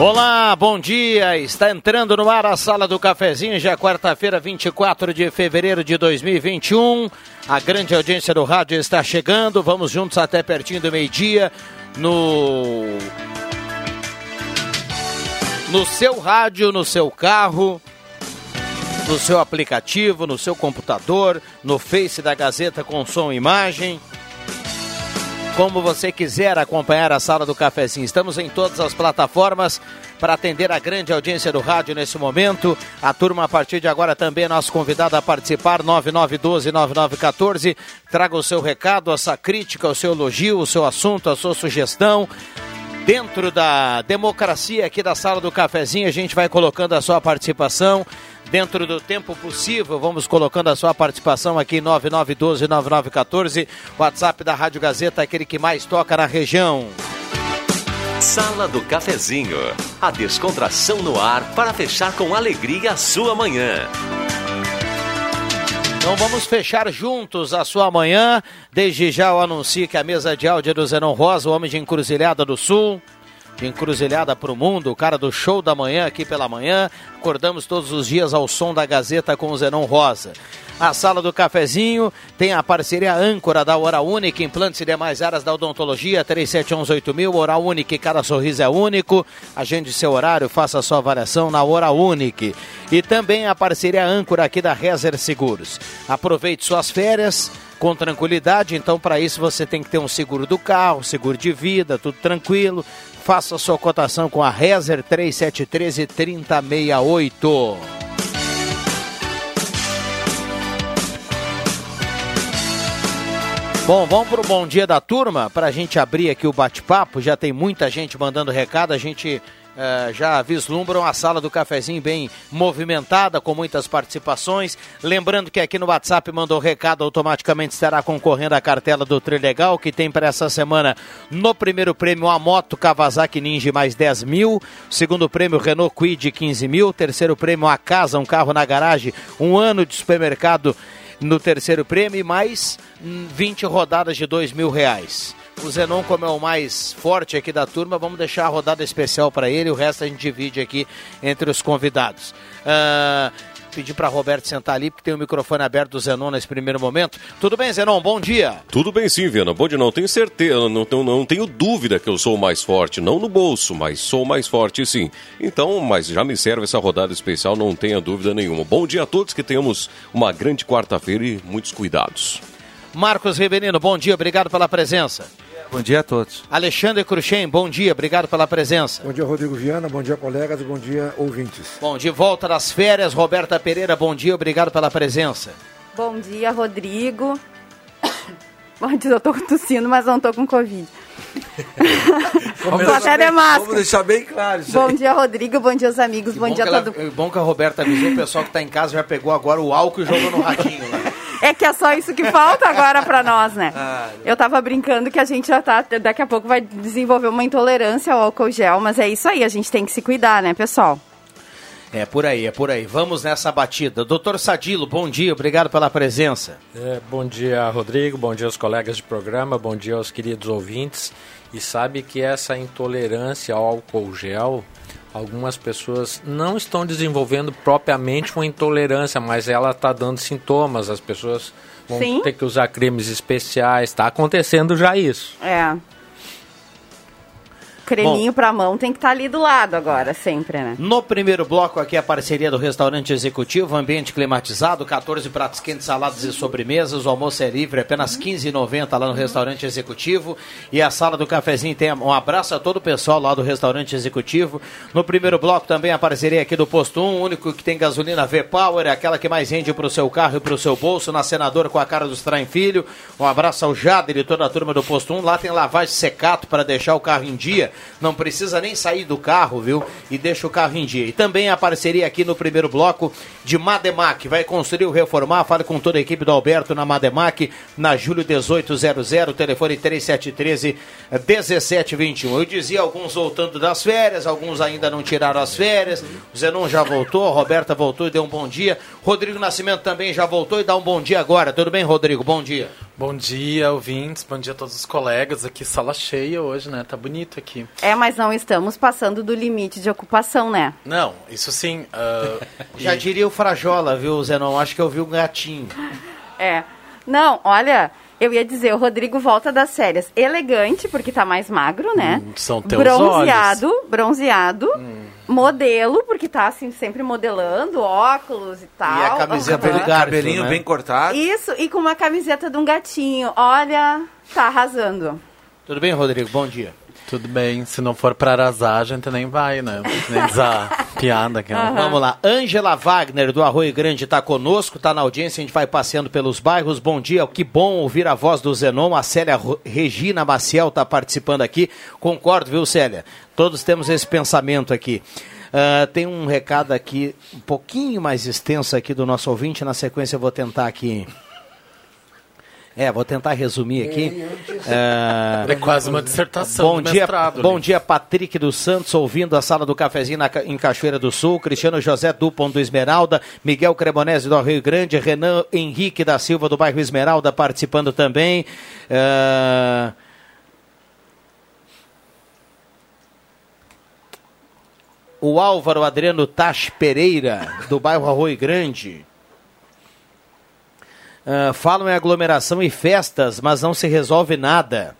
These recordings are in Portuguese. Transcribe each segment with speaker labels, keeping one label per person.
Speaker 1: Olá, bom dia. Está entrando no ar a sala do cafezinho, já quarta-feira, 24 de fevereiro de 2021. A grande audiência do rádio está chegando. Vamos juntos até pertinho do meio-dia no no seu rádio, no seu carro, no seu aplicativo, no seu computador, no Face da Gazeta com som e imagem como você quiser acompanhar a sala do cafezinho. Estamos em todas as plataformas para atender a grande audiência do rádio nesse momento. A turma, a partir de agora, também é nosso convidado a participar, 9912-9914. Traga o seu recado, a sua crítica, o seu elogio, o seu assunto, a sua sugestão. Dentro da democracia aqui da sala do cafezinho, a gente vai colocando a sua participação dentro do tempo possível. Vamos colocando a sua participação aqui 99129914, WhatsApp da Rádio Gazeta, aquele que mais toca na região.
Speaker 2: Sala do Cafezinho, a descontração no ar para fechar com alegria a sua manhã.
Speaker 1: Então vamos fechar juntos a sua manhã. Desde já eu anuncio que a mesa de áudio é do Zenon Rosa, o homem de Encruzilhada do Sul de Encruzilhada para o Mundo, o cara do show da manhã aqui pela manhã. Acordamos todos os dias ao som da Gazeta com o Zenon Rosa. A sala do cafezinho tem a parceria âncora da Hora Única, implantes e demais áreas da odontologia, 37118000, Hora Única, cada sorriso é único. Agende seu horário, faça sua avaliação na Hora Única. E também a parceria âncora aqui da Rezer Seguros. Aproveite suas férias com tranquilidade, então para isso você tem que ter um seguro do carro, seguro de vida, tudo tranquilo. Faça sua cotação com a Rezer 3713 3068. Bom, vamos para o bom dia da turma, para a gente abrir aqui o bate-papo. Já tem muita gente mandando recado, a gente Uh, já vislumbram a sala do cafezinho bem movimentada, com muitas participações. Lembrando que aqui no WhatsApp mandou recado, automaticamente estará concorrendo à cartela do Trilegal, que tem para essa semana no primeiro prêmio a moto Kawasaki Ninja mais 10 mil, segundo prêmio Renault Quid 15 mil, terceiro prêmio a casa, um carro na garagem, um ano de supermercado no terceiro prêmio e mais 20 hum, rodadas de 2 mil reais. O Zenon, como é o mais forte aqui da turma, vamos deixar a rodada especial para ele, o resto a gente divide aqui entre os convidados. Uh, pedir para Roberto sentar ali, porque tem o microfone aberto do Zenon nesse primeiro momento. Tudo bem, Zenon? Bom dia.
Speaker 3: Tudo bem sim, Viana. Bom dia, não tenho certeza, não tenho, não tenho dúvida que eu sou o mais forte, não no bolso, mas sou o mais forte sim. Então, mas já me serve essa rodada especial, não tenha dúvida nenhuma. Bom dia a todos, que tenhamos uma grande quarta-feira e muitos cuidados.
Speaker 1: Marcos Riverino, bom dia, obrigado pela presença.
Speaker 4: Bom dia a todos.
Speaker 1: Alexandre Cruxem, bom dia, obrigado pela presença.
Speaker 5: Bom dia, Rodrigo Viana, bom dia, colegas, bom dia, ouvintes.
Speaker 1: Bom, de volta das férias, Roberta Pereira, bom dia, obrigado pela presença.
Speaker 6: Bom dia, Rodrigo. Bom dia, eu tô tossindo, mas não tô com Covid.
Speaker 4: vamos, até bem, vamos deixar bem claro
Speaker 6: isso Bom aí. dia, Rodrigo. Bom dia, os amigos. Bom, bom, dia a todo
Speaker 1: mundo. Bom que a Roberta avisou o pessoal que está em casa já pegou agora o álcool e jogou no radinho lá.
Speaker 6: É que é só isso que falta agora para nós, né? Ah, eu tava brincando que a gente já tá, daqui a pouco vai desenvolver uma intolerância ao álcool gel, mas é isso aí, a gente tem que se cuidar, né, pessoal?
Speaker 1: É por aí, é por aí. Vamos nessa batida. Doutor Sadilo, bom dia, obrigado pela presença.
Speaker 7: É, bom dia, Rodrigo, bom dia aos colegas de programa, bom dia aos queridos ouvintes. E sabe que essa intolerância ao álcool gel algumas pessoas não estão desenvolvendo propriamente uma intolerância, mas ela está dando sintomas. As pessoas vão Sim. ter que usar cremes especiais. Está acontecendo já isso.
Speaker 6: É. creminho para mão tem que estar tá ali do lado agora, sempre, né?
Speaker 1: No primeiro bloco aqui a parceria do restaurante executivo, ambiente climatizado, 14 pratos quentes, saladas e sobremesas, o almoço é livre, apenas 15,90 lá no restaurante executivo e a sala do cafezinho tem um abraço a todo o pessoal lá do restaurante executivo. No primeiro bloco também a parceria aqui do Posto 1, único que tem gasolina V-Power, é aquela que mais rende para o seu carro e para o seu bolso, na Senadora com a cara do Strain Filho. Um abraço ao Jader e toda a turma do Posto 1. Lá tem lavagem secato para deixar o carro em dia não precisa nem sair do carro, viu? E deixa o carro em dia. E também a parceria aqui no primeiro bloco de Mademac. Vai construir ou reformar? Fale com toda a equipe do Alberto na Mademac, na Júlio 1800, telefone 3713 1721. Eu dizia alguns voltando das férias, alguns ainda não tiraram as férias. O Zenon já voltou, a Roberta voltou e deu um bom dia. Rodrigo Nascimento também já voltou e dá um bom dia agora. Tudo bem, Rodrigo? Bom dia.
Speaker 8: Bom dia, ouvintes. Bom dia a todos os colegas. Aqui, sala cheia hoje, né? Tá bonito aqui.
Speaker 6: É, mas não estamos passando do limite de ocupação, né?
Speaker 8: Não, isso sim. Uh,
Speaker 1: Já e... diria o Frajola, viu, Zenon? Acho que eu vi um gatinho.
Speaker 6: É. Não, olha, eu ia dizer, o Rodrigo volta das férias elegante, porque tá mais magro, né?
Speaker 8: Hum, são teus
Speaker 6: bronzeado,
Speaker 8: olhos.
Speaker 6: Bronzeado, hum. modelo, porque tá assim, sempre modelando, óculos e tal.
Speaker 1: E a camiseta uhum. do cabelinho né? bem cortado.
Speaker 6: Isso, e com uma camiseta de um gatinho. Olha, tá arrasando.
Speaker 1: Tudo bem, Rodrigo? Bom dia.
Speaker 8: Tudo bem, se não for para arrasar, a gente nem vai, né? Nem usar piada. Que
Speaker 1: uhum. Vamos lá, Ângela Wagner do Arroio Grande está conosco, está na audiência, a gente vai passeando pelos bairros. Bom dia, que bom ouvir a voz do Zenon. A Célia Regina Maciel está participando aqui. Concordo, viu, Célia? Todos temos esse pensamento aqui. Uh, tem um recado aqui, um pouquinho mais extenso aqui do nosso ouvinte. Na sequência eu vou tentar aqui é, vou tentar resumir aqui.
Speaker 8: É, é quase uma dissertação
Speaker 1: bom dia, mestrado, Bom dia, Patrick dos Santos, ouvindo a sala do cafezinho na, em Cachoeira do Sul, Cristiano José Dupont do Esmeralda, Miguel Cremonese do Rio Grande, Renan Henrique da Silva do bairro Esmeralda participando também. É... O Álvaro Adriano Tash Pereira, do bairro Arroio Grande. Uh, falam em aglomeração e festas, mas não se resolve nada.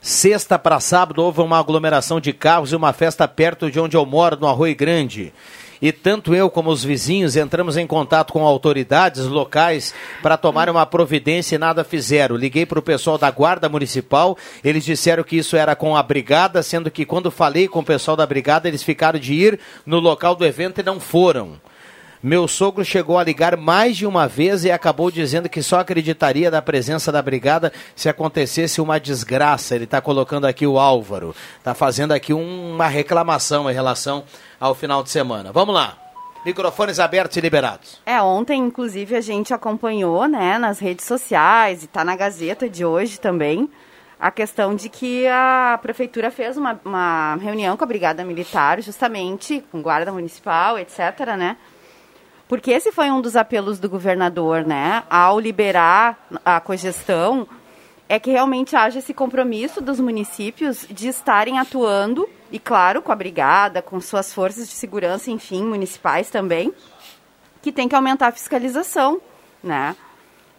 Speaker 1: Sexta para sábado houve uma aglomeração de carros e uma festa perto de onde eu moro, no Arroio Grande. E tanto eu como os vizinhos entramos em contato com autoridades locais para tomar uma providência e nada fizeram. Liguei para o pessoal da Guarda Municipal, eles disseram que isso era com a brigada, sendo que quando falei com o pessoal da brigada, eles ficaram de ir no local do evento e não foram. Meu sogro chegou a ligar mais de uma vez e acabou dizendo que só acreditaria da presença da brigada se acontecesse uma desgraça. Ele está colocando aqui o Álvaro. Está fazendo aqui uma reclamação em relação ao final de semana. Vamos lá. Microfones abertos e liberados.
Speaker 6: É, ontem, inclusive, a gente acompanhou, né, nas redes sociais e está na Gazeta de hoje também, a questão de que a prefeitura fez uma, uma reunião com a Brigada Militar, justamente com Guarda Municipal, etc., né, porque esse foi um dos apelos do governador, né? Ao liberar a cogestão, é que realmente haja esse compromisso dos municípios de estarem atuando, e claro, com a brigada, com suas forças de segurança, enfim, municipais também, que tem que aumentar a fiscalização, né?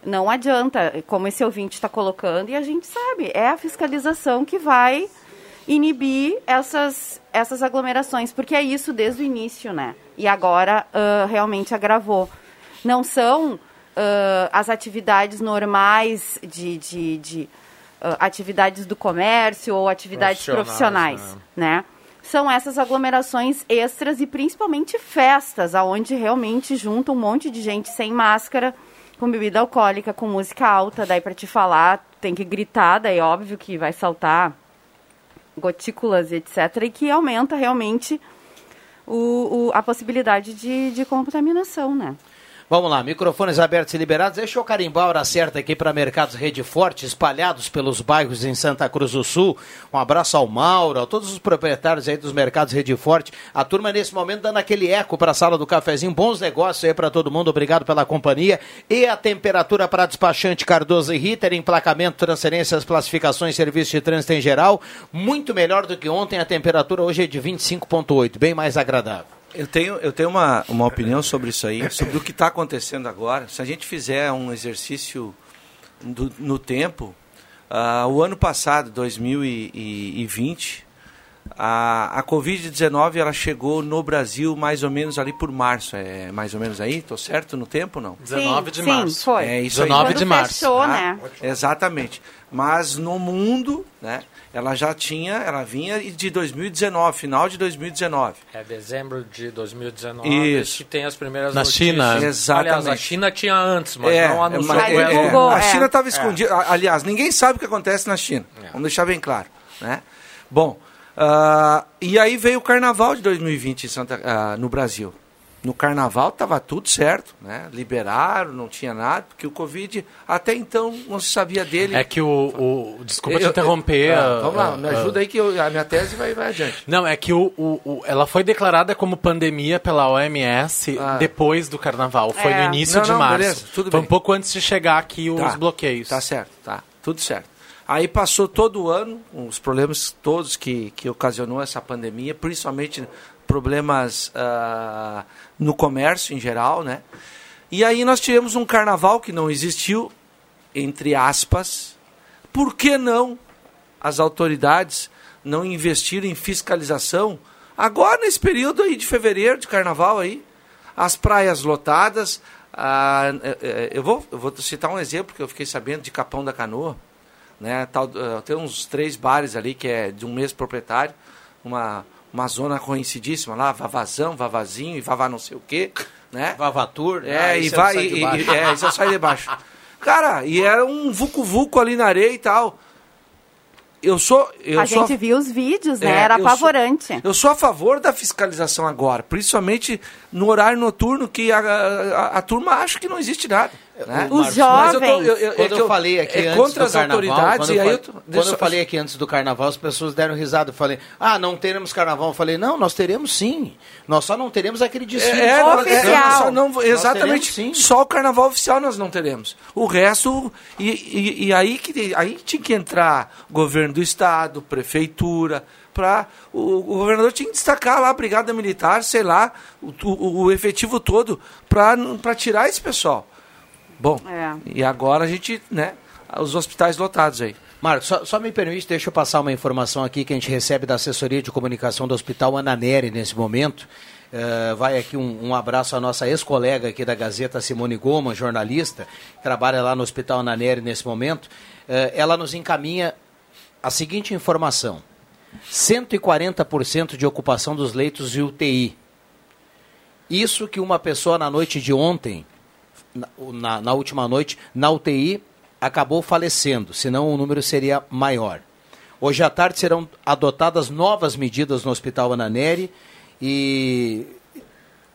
Speaker 6: Não adianta, como esse ouvinte está colocando, e a gente sabe, é a fiscalização que vai inibir essas, essas aglomerações, porque é isso desde o início, né? E agora uh, realmente agravou. Não são uh, as atividades normais de, de, de uh, atividades do comércio ou atividades profissionais, profissionais né? né? São essas aglomerações extras e principalmente festas, aonde realmente junta um monte de gente sem máscara, com bebida alcoólica, com música alta, daí para te falar, tem que gritar, daí óbvio que vai saltar gotículas, etc., e que aumenta realmente o, o, a possibilidade de, de contaminação, né?
Speaker 1: Vamos lá, microfones abertos e liberados. Deixa eu carimbar a hora certa aqui para Mercados Rede Forte, espalhados pelos bairros em Santa Cruz do Sul. Um abraço ao Mauro, a todos os proprietários aí dos Mercados Rede Forte. A turma nesse momento dando aquele eco para a sala do cafezinho. Bons negócios aí para todo mundo, obrigado pela companhia. E a temperatura para despachante Cardoso e Ritter, emplacamento, transferências, classificações, serviço de trânsito em geral. Muito melhor do que ontem, a temperatura hoje é de 25,8, bem mais agradável.
Speaker 4: Eu tenho, eu tenho uma, uma opinião sobre isso aí, sobre o que está acontecendo agora. Se a gente fizer um exercício do, no tempo, Ah, o ano passado, 2020, a, a Covid-19 ela chegou no Brasil mais ou menos ali por março. É mais ou menos aí? Tô certo no tempo não?
Speaker 8: 19 de
Speaker 6: sim,
Speaker 8: março.
Speaker 6: Sim, foi.
Speaker 4: É isso
Speaker 8: 19
Speaker 4: aí.
Speaker 8: de março.
Speaker 6: fechou,
Speaker 4: Tá?
Speaker 6: né?
Speaker 4: Exatamente. Mas no mundo, né, ela já tinha, ela vinha de 2019, final de 2019.
Speaker 7: É dezembro de 2019
Speaker 4: Isso.
Speaker 7: que tem as primeiras
Speaker 8: Na
Speaker 7: notícias.
Speaker 8: China.
Speaker 4: Exatamente.
Speaker 7: Aliás, a China tinha antes, mas
Speaker 4: É,
Speaker 7: não anunciou
Speaker 4: mas-
Speaker 7: ela.
Speaker 6: divulgou,
Speaker 4: a
Speaker 6: é.
Speaker 4: China estava escondida. A- Aliás, ninguém sabe o que acontece na China.
Speaker 7: É.
Speaker 4: Vamos deixar bem claro. Né? Bom, ah, e aí veio o Carnaval de 2020 em Santa, ah, no Brasil. No Carnaval estava tudo certo, né? liberaram, não tinha nada, porque o Covid, até então, não se sabia dele.
Speaker 8: É que o. o- desculpa te
Speaker 4: Eu-
Speaker 8: interromper.
Speaker 4: Ah, vamos lá,
Speaker 8: ah,
Speaker 4: me
Speaker 8: ah,
Speaker 4: ajuda aí que eu- a minha tese vai, vai adiante.
Speaker 8: Não, é que o, o- o- ela foi declarada como pandemia pela OMS depois do carnaval. Foi
Speaker 6: É.
Speaker 8: no início
Speaker 4: Não,
Speaker 8: de
Speaker 4: não,
Speaker 8: março.
Speaker 4: beleza, tudo
Speaker 8: foi
Speaker 4: bem.
Speaker 8: um pouco antes de chegar aqui os
Speaker 4: Tá,
Speaker 8: bloqueios.
Speaker 4: Tá certo, tá. Tudo certo. Aí passou todo o ano, os problemas todos que, que ocasionou essa pandemia, principalmente problemas ah, no comércio em geral, né? E aí nós tivemos um carnaval que não existiu, entre aspas. Por que não as autoridades não investiram em fiscalização agora nesse período aí de fevereiro, de carnaval aí? As praias lotadas. eh, eu, vou, eu vou citar um exemplo que eu fiquei sabendo de Capão da Canoa. Né, tal, eh, tem uns três bares ali que é de um mesmo proprietário, uma, uma zona conhecidíssima lá, Vavazão, Vavazinho e Vavá não sei o quê, né?
Speaker 1: Vavatur.
Speaker 4: É,
Speaker 1: ah,
Speaker 4: e
Speaker 1: esse
Speaker 4: vai.
Speaker 1: sai
Speaker 4: E, e, é, esse eu saio de baixo. Cara, e era um vucu-vucu ali na areia e tal. Eu sou. Eu
Speaker 6: a
Speaker 4: sou
Speaker 6: gente viu os vídeos, né?
Speaker 4: É,
Speaker 6: Era
Speaker 4: eu sou-
Speaker 6: apavorante.
Speaker 4: eu sou a favor da fiscalização agora, principalmente no horário noturno, que a, a, a turma acha que não existe nada. Né?
Speaker 6: Os
Speaker 4: Mas eu tô-
Speaker 6: jovens.
Speaker 4: eu- eu- é
Speaker 1: Quando
Speaker 4: que
Speaker 1: eu falei aqui
Speaker 4: é
Speaker 1: antes
Speaker 4: contra
Speaker 1: do
Speaker 4: as
Speaker 1: carnaval,
Speaker 4: autoridades,
Speaker 1: quando
Speaker 4: aí
Speaker 1: eu,
Speaker 4: eu,
Speaker 1: fa-
Speaker 4: tô-
Speaker 1: quando
Speaker 4: deixa
Speaker 1: eu falei aqui antes do carnaval, as pessoas deram risada. Eu falei, ah, não teremos carnaval. Eu falei, não, nós teremos sim. Nós só não teremos aquele desfile.
Speaker 4: É, não, é,
Speaker 6: Oficial.
Speaker 4: só não- exatamente.
Speaker 1: teremos, sim.
Speaker 4: Só o carnaval oficial nós não teremos. O resto. E, e- e aí, que, aí tinha que entrar governo do estado, prefeitura. Pra, o, o governador tinha que destacar lá a brigada militar, sei lá, o, o- o efetivo todo, para tirar esse pessoal. Bom,
Speaker 6: É.
Speaker 4: e agora a gente, né? Os hospitais lotados aí.
Speaker 1: Marcos, só, só me permite, deixa eu passar uma informação aqui que a gente recebe da assessoria de comunicação do Hospital Ananeri nesse momento. Eh, vai aqui um, um abraço à nossa ex-colega aqui da Gazeta, Simone Goma, jornalista, que trabalha lá no Hospital Ananeri nesse momento. Eh, ela nos encaminha a seguinte informação: 140% de ocupação dos leitos de UTI. Isso que uma pessoa na noite de ontem, na, na- última noite, na UTI, acabou falecendo, senão o número seria maior. Hoje à tarde serão adotadas novas medidas no Hospital Ananeri e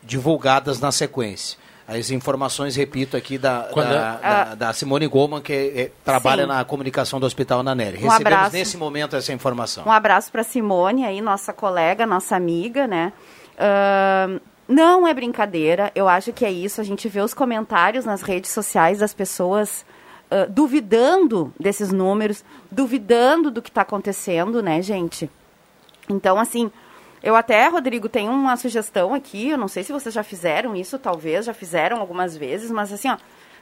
Speaker 1: divulgadas na sequência. As informações, repito, aqui da,
Speaker 8: Quando
Speaker 1: da,
Speaker 6: é-
Speaker 1: da- da Simone Goldman, que é- trabalha
Speaker 6: Sim.
Speaker 1: na comunicação do Hospital Ananeri.
Speaker 6: Um
Speaker 1: Recebemos
Speaker 6: abraço.
Speaker 1: nesse momento essa informação.
Speaker 6: Um abraço para Simone aí, nossa colega, nossa amiga, né? Ahn, não é brincadeira, eu acho que é isso. A gente vê os comentários nas redes sociais das pessoas ah, duvidando desses números, duvidando do que está acontecendo, né, gente? Então, assim, eu até, Rodrigo, tenho uma sugestão aqui. Eu não sei se vocês já fizeram isso, talvez já fizeram algumas vezes, mas assim, ó,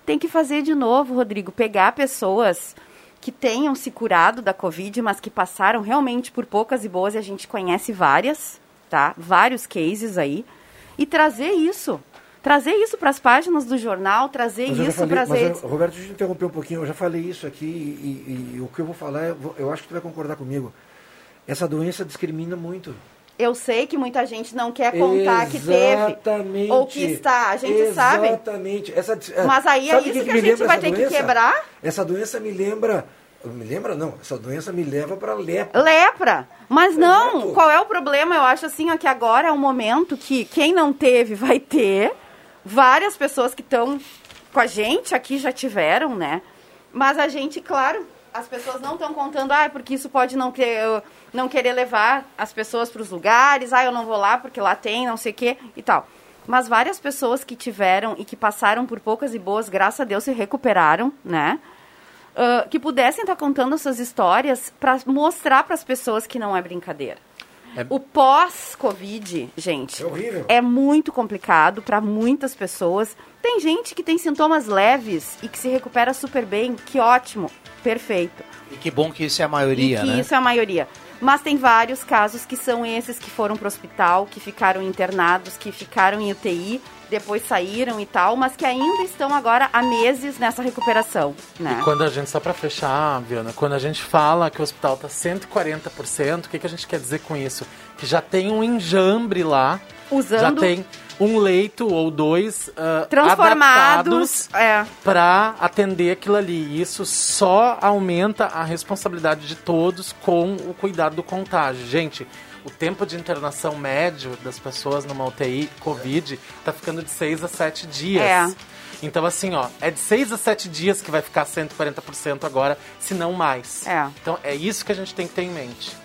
Speaker 6: tem que fazer de novo, Rodrigo. Pegar pessoas que tenham se curado da Covid, mas que passaram realmente por poucas e boas, e a gente conhece várias, tá? Vários cases aí. E trazer isso. Trazer isso para as páginas do jornal, trazer
Speaker 5: Mas
Speaker 6: isso para as redes.
Speaker 5: Roberto, deixa eu te interromper um pouquinho. Eu já falei isso aqui e, e- e o que eu vou falar, eu, vou- eu acho que tu vai concordar comigo. Essa doença discrimina muito.
Speaker 6: Eu sei que muita gente não quer contar que teve
Speaker 5: Exatamente.
Speaker 6: ou que está, a gente sabe.
Speaker 5: Exatamente. Essa, é,
Speaker 6: Mas aí é isso que,
Speaker 5: me
Speaker 6: a gente vai ter que
Speaker 5: doença?
Speaker 6: quebrar.
Speaker 5: Essa doença me lembra. Me lembra, não. Essa doença me leva para lepra.
Speaker 6: Lepra. Mas não, qual é o problema? Eu acho assim, ó, que agora é um momento que quem não teve vai ter. Várias pessoas que estão com a gente aqui já tiveram, né? Mas a gente, claro, as pessoas não estão contando, ah, porque isso pode não ter, não querer levar as pessoas para os lugares, ah, eu não vou lá porque lá tem, não sei o quê e tal. Mas várias pessoas que tiveram e que passaram por poucas e boas, graças a Deus, se recuperaram, né? Ah, que pudessem estar contando suas histórias para mostrar para as pessoas que não é brincadeira. É... O pós-Covid, gente, é, é muito complicado para muitas pessoas. Tem gente que tem sintomas leves e que se recupera super bem, que ótimo, perfeito.
Speaker 1: E que bom que isso é a maioria,
Speaker 6: e que
Speaker 1: né?
Speaker 6: isso é a maioria. Mas tem vários casos que são esses que foram para o hospital, que ficaram internados, que ficaram em UTI, depois saíram e tal, mas que ainda estão agora há meses nessa recuperação. Né?
Speaker 8: E quando a gente, só para fechar, Viana, quando a gente fala que o hospital está 140%, o que, que a gente quer dizer com isso? Que já tem um enjambre lá,
Speaker 6: Usando...
Speaker 8: já tem um leito ou dois uh,
Speaker 6: transformados
Speaker 8: é. para atender aquilo ali. Isso só aumenta a responsabilidade de todos com o cuidado do contágio. Gente, o tempo de internação médio das pessoas numa UTI Covid está ficando de 6 a 7 dias.
Speaker 6: É.
Speaker 8: Então, assim, ó, é de 6 a 7 dias que vai ficar 140% agora, se não mais.
Speaker 6: É.
Speaker 8: Então, é isso que a gente tem que ter em mente.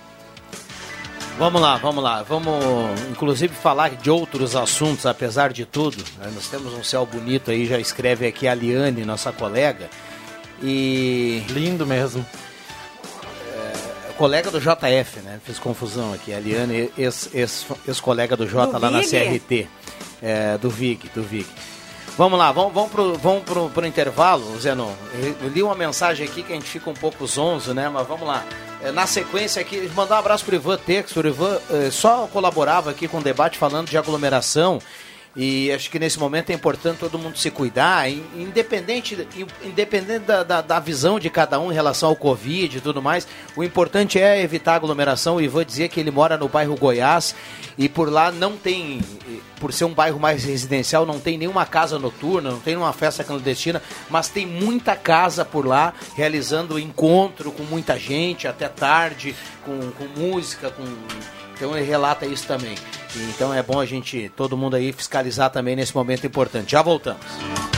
Speaker 1: Vamos lá, vamos lá. Vamos, inclusive, falar de outros assuntos, apesar de tudo. Né? Nós temos um céu bonito aí, já escreve aqui a Liane, nossa colega. E.
Speaker 8: Lindo mesmo.
Speaker 1: É, colega do JF, né? Fiz confusão aqui. A Liane, ex-colega ex, ex do J do lá Vig? na CRT. É, do VIG, do VIG. Vamos lá, vamos, vamos, pro, vamos pro, pro intervalo, Zenon. Eu li uma mensagem aqui que a gente fica um pouco zonzo, né? Mas vamos lá. É, na sequência aqui, mandar um abraço pro Ivan Texto. O Ivan é, só colaborava aqui com o debate falando de aglomeração. E acho que nesse momento é importante todo mundo se cuidar, independente, independente da, da, da, visão de cada um em relação ao Covid e tudo mais. O importante é evitar aglomeração. O Ivan dizia que ele mora no bairro Goiás e por lá não tem, por ser um bairro mais residencial, não tem nenhuma casa noturna, não tem nenhuma festa clandestina, mas tem muita casa por lá realizando encontro com muita gente até tarde, com, com música, com então ele relata isso também. Então é bom a gente, todo mundo aí, fiscalizar também nesse momento importante. Já voltamos.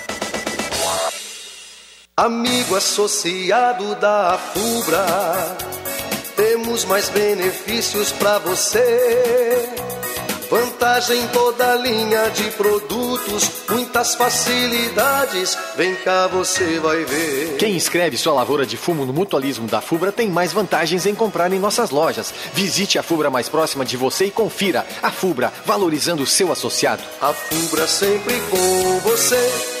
Speaker 9: Amigo associado da FUBRA, temos mais benefícios para você. Vantagem em toda linha de produtos, muitas facilidades. Vem cá, você vai ver.
Speaker 10: Quem inscreve sua lavoura de fumo no mutualismo da Fubra tem mais vantagens em comprar em nossas lojas. Visite a Fubra mais próxima de você e confira. A Fubra, valorizando o seu associado.
Speaker 9: A Fubra sempre com você.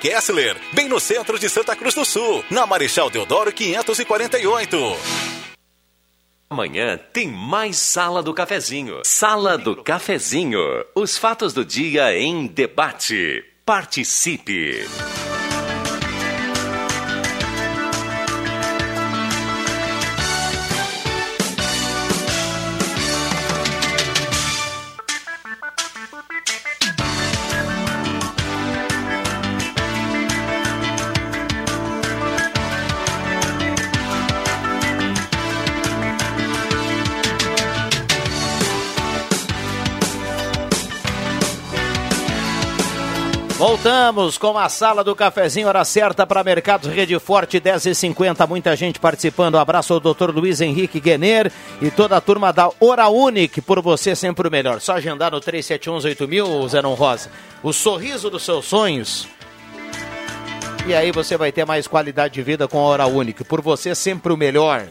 Speaker 11: Kessler, bem no centro de Santa Cruz do Sul, na Marechal Deodoro 548.
Speaker 12: Amanhã tem mais Sala do Cafezinho. Sala do Cafezinho. Os fatos do dia em debate. Participe.
Speaker 1: Voltamos com a sala do cafezinho, hora certa para Mercados Rede Forte, 10h50. Muita gente participando. abraço ao doutor Luiz Henrique Guener e toda a turma da Hora. Por você, sempre o melhor. Só agendar no 3718000, Zenon Rosa. O sorriso dos seus sonhos. E aí você vai ter mais qualidade de vida com a Hora. Por você, sempre o melhor.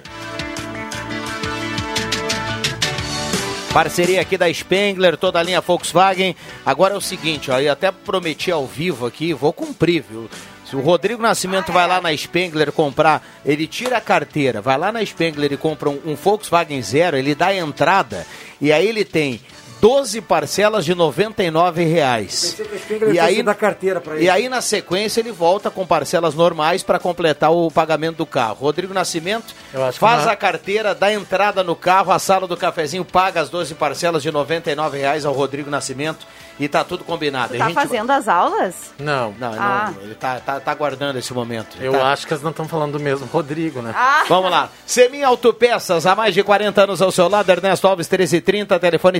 Speaker 1: Parceria aqui da Spengler, toda a linha Volkswagen. Agora é o seguinte, ó, eu até prometi ao vivo aqui, vou cumprir, viu? Se o Rodrigo Nascimento vai lá na Spengler comprar, ele tira a carteira, vai lá na Spengler e compra um, um Volkswagen Zero, ele dá a entrada e aí ele tem 12 parcelas de 99 reais.
Speaker 5: Pensei que a Spengler
Speaker 1: E
Speaker 5: fosse
Speaker 1: aí,
Speaker 5: dar carteira para ele.
Speaker 1: e aí, na sequência, ele volta com parcelas normais para completar o pagamento do carro. Rodrigo Nascimento faz a carteira, dá entrada no carro, a sala do cafezinho paga as 12 parcelas de 99 reais ao Rodrigo Nascimento e tá tudo combinado.
Speaker 6: Tu tá
Speaker 1: gente-
Speaker 6: fazendo as aulas?
Speaker 13: Não.
Speaker 1: Não,
Speaker 6: Ah.
Speaker 1: não, ele tá, tá, tá aguardando esse momento. Ele
Speaker 13: Eu
Speaker 1: tá-
Speaker 13: acho que eles não estão falando do mesmo Rodrigo, né?
Speaker 6: Ah.
Speaker 1: Vamos lá. Semin Autopeças, há mais de 40 anos ao seu lado. Ernesto Alves, 1330, telefone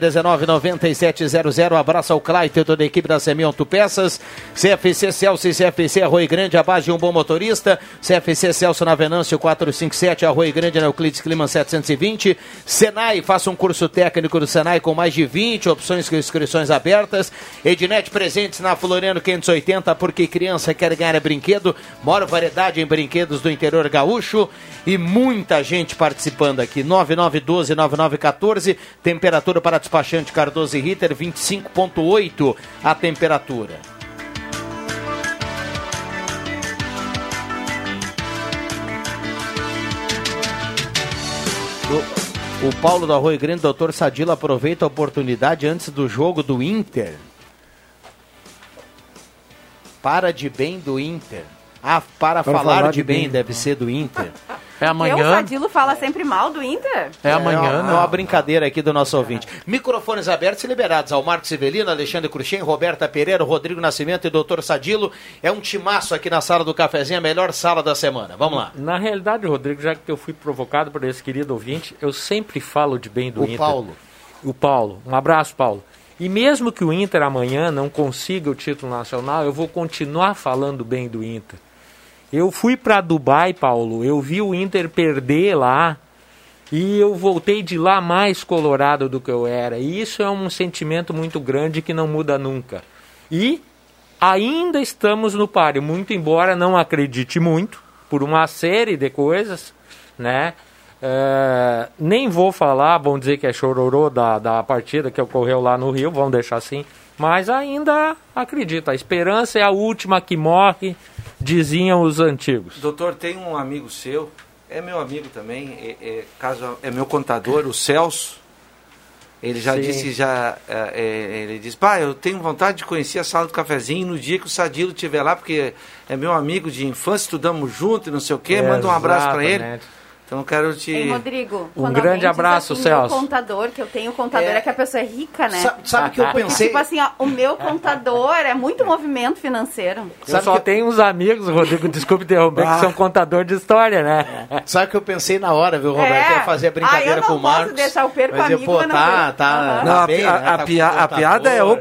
Speaker 1: 3719-9700. Abraço ao Claito e toda a equipe da Semin Autopeças. CFC Celso e CFC Arroio Grande, base de um bom motorista. CFC Celso na Venâncio 457, Arroio Grande, na Euclides Clima 720. Senai, faça um curso técnico do Senai com mais de 20 opções com inscrições abertas. Ednet presentes na Floriano 580, porque criança quer ganhar brinquedo. Maior variedade em brinquedos do interior gaúcho e muita gente participando aqui. 9912-9914, temperatura para despachante Cardoso e Ritter, 25,8 a temperatura. O, o Paulo do Arroio Grande, doutor Sadilo, aproveita a oportunidade antes do jogo do Inter. Para de bem do Inter. Ah, para, falar, de bem, deve ser do Inter.
Speaker 13: É
Speaker 6: Porque o Sadilo fala sempre mal do Inter?
Speaker 1: É amanhã, É uma brincadeira aqui do nosso ouvinte. Microfones abertos e liberados ao Marcos Severino, Alexandre Cruxem, Roberta Pereira, Rodrigo Nascimento e Doutor Sadilo. É um timaço aqui na sala do cafezinho, a melhor sala da semana. Vamos lá.
Speaker 14: Na realidade, Rodrigo, já que eu fui provocado por esse querido ouvinte, eu sempre falo de bem do
Speaker 1: O
Speaker 14: Inter.
Speaker 1: Paulo.
Speaker 14: O Paulo. Um abraço, Paulo. E mesmo que o Inter amanhã não consiga o título nacional, eu vou continuar falando bem do Inter. Eu fui para Dubai, Paulo, eu vi o Inter perder lá e eu voltei de lá mais colorado do que eu era. E isso é um sentimento muito grande que não muda nunca. E ainda estamos no páreo, muito embora não acredite muito, por uma série de coisas, né? É, nem vou falar, vão dizer que é chororô da, da partida que ocorreu lá no Rio, vão deixar assim, mas ainda acredito, a esperança é a última que morre, diziam os antigos.
Speaker 4: Doutor, tem um amigo seu, é meu amigo também, é, é, caso, é meu contador, o Celso. Ele já
Speaker 14: Sim.
Speaker 4: disse, já, é, é, ele disse, pai, eu tenho vontade de conhecer a sala do cafezinho no dia que o Sadilo estiver lá, porque é meu amigo de infância, estudamos junto e não sei o quê, manda um abraço para ele. Então eu quero te.
Speaker 6: Ei, Rodrigo,
Speaker 7: Um grande abraço,
Speaker 6: assim,
Speaker 7: Celso.
Speaker 6: Meu contador, que eu tenho contador, é, que a pessoa é rica, né?
Speaker 1: Sabe- sabe que eu
Speaker 6: Porque,
Speaker 1: pensei-
Speaker 6: Tipo assim, ó, o meu contador é muito movimento financeiro.
Speaker 7: Eu só tenho uns amigos, Rodrigo, desculpe interromper,
Speaker 1: Ah.
Speaker 7: que são contador de história, né?
Speaker 1: Sabe o que eu pensei na hora, viu, Roberto?
Speaker 6: É.
Speaker 1: Ia fazer a
Speaker 6: Ah,
Speaker 1: brincadeira
Speaker 6: eu não
Speaker 1: com o Marcos.
Speaker 6: posso deixar o perco
Speaker 1: mas eu,
Speaker 6: amigo,
Speaker 1: pô,
Speaker 6: mas não
Speaker 1: tá, tá, tá
Speaker 4: Não, a,
Speaker 1: bem,
Speaker 4: a-
Speaker 1: né?
Speaker 4: a
Speaker 1: Tá
Speaker 4: a piada é
Speaker 1: contador.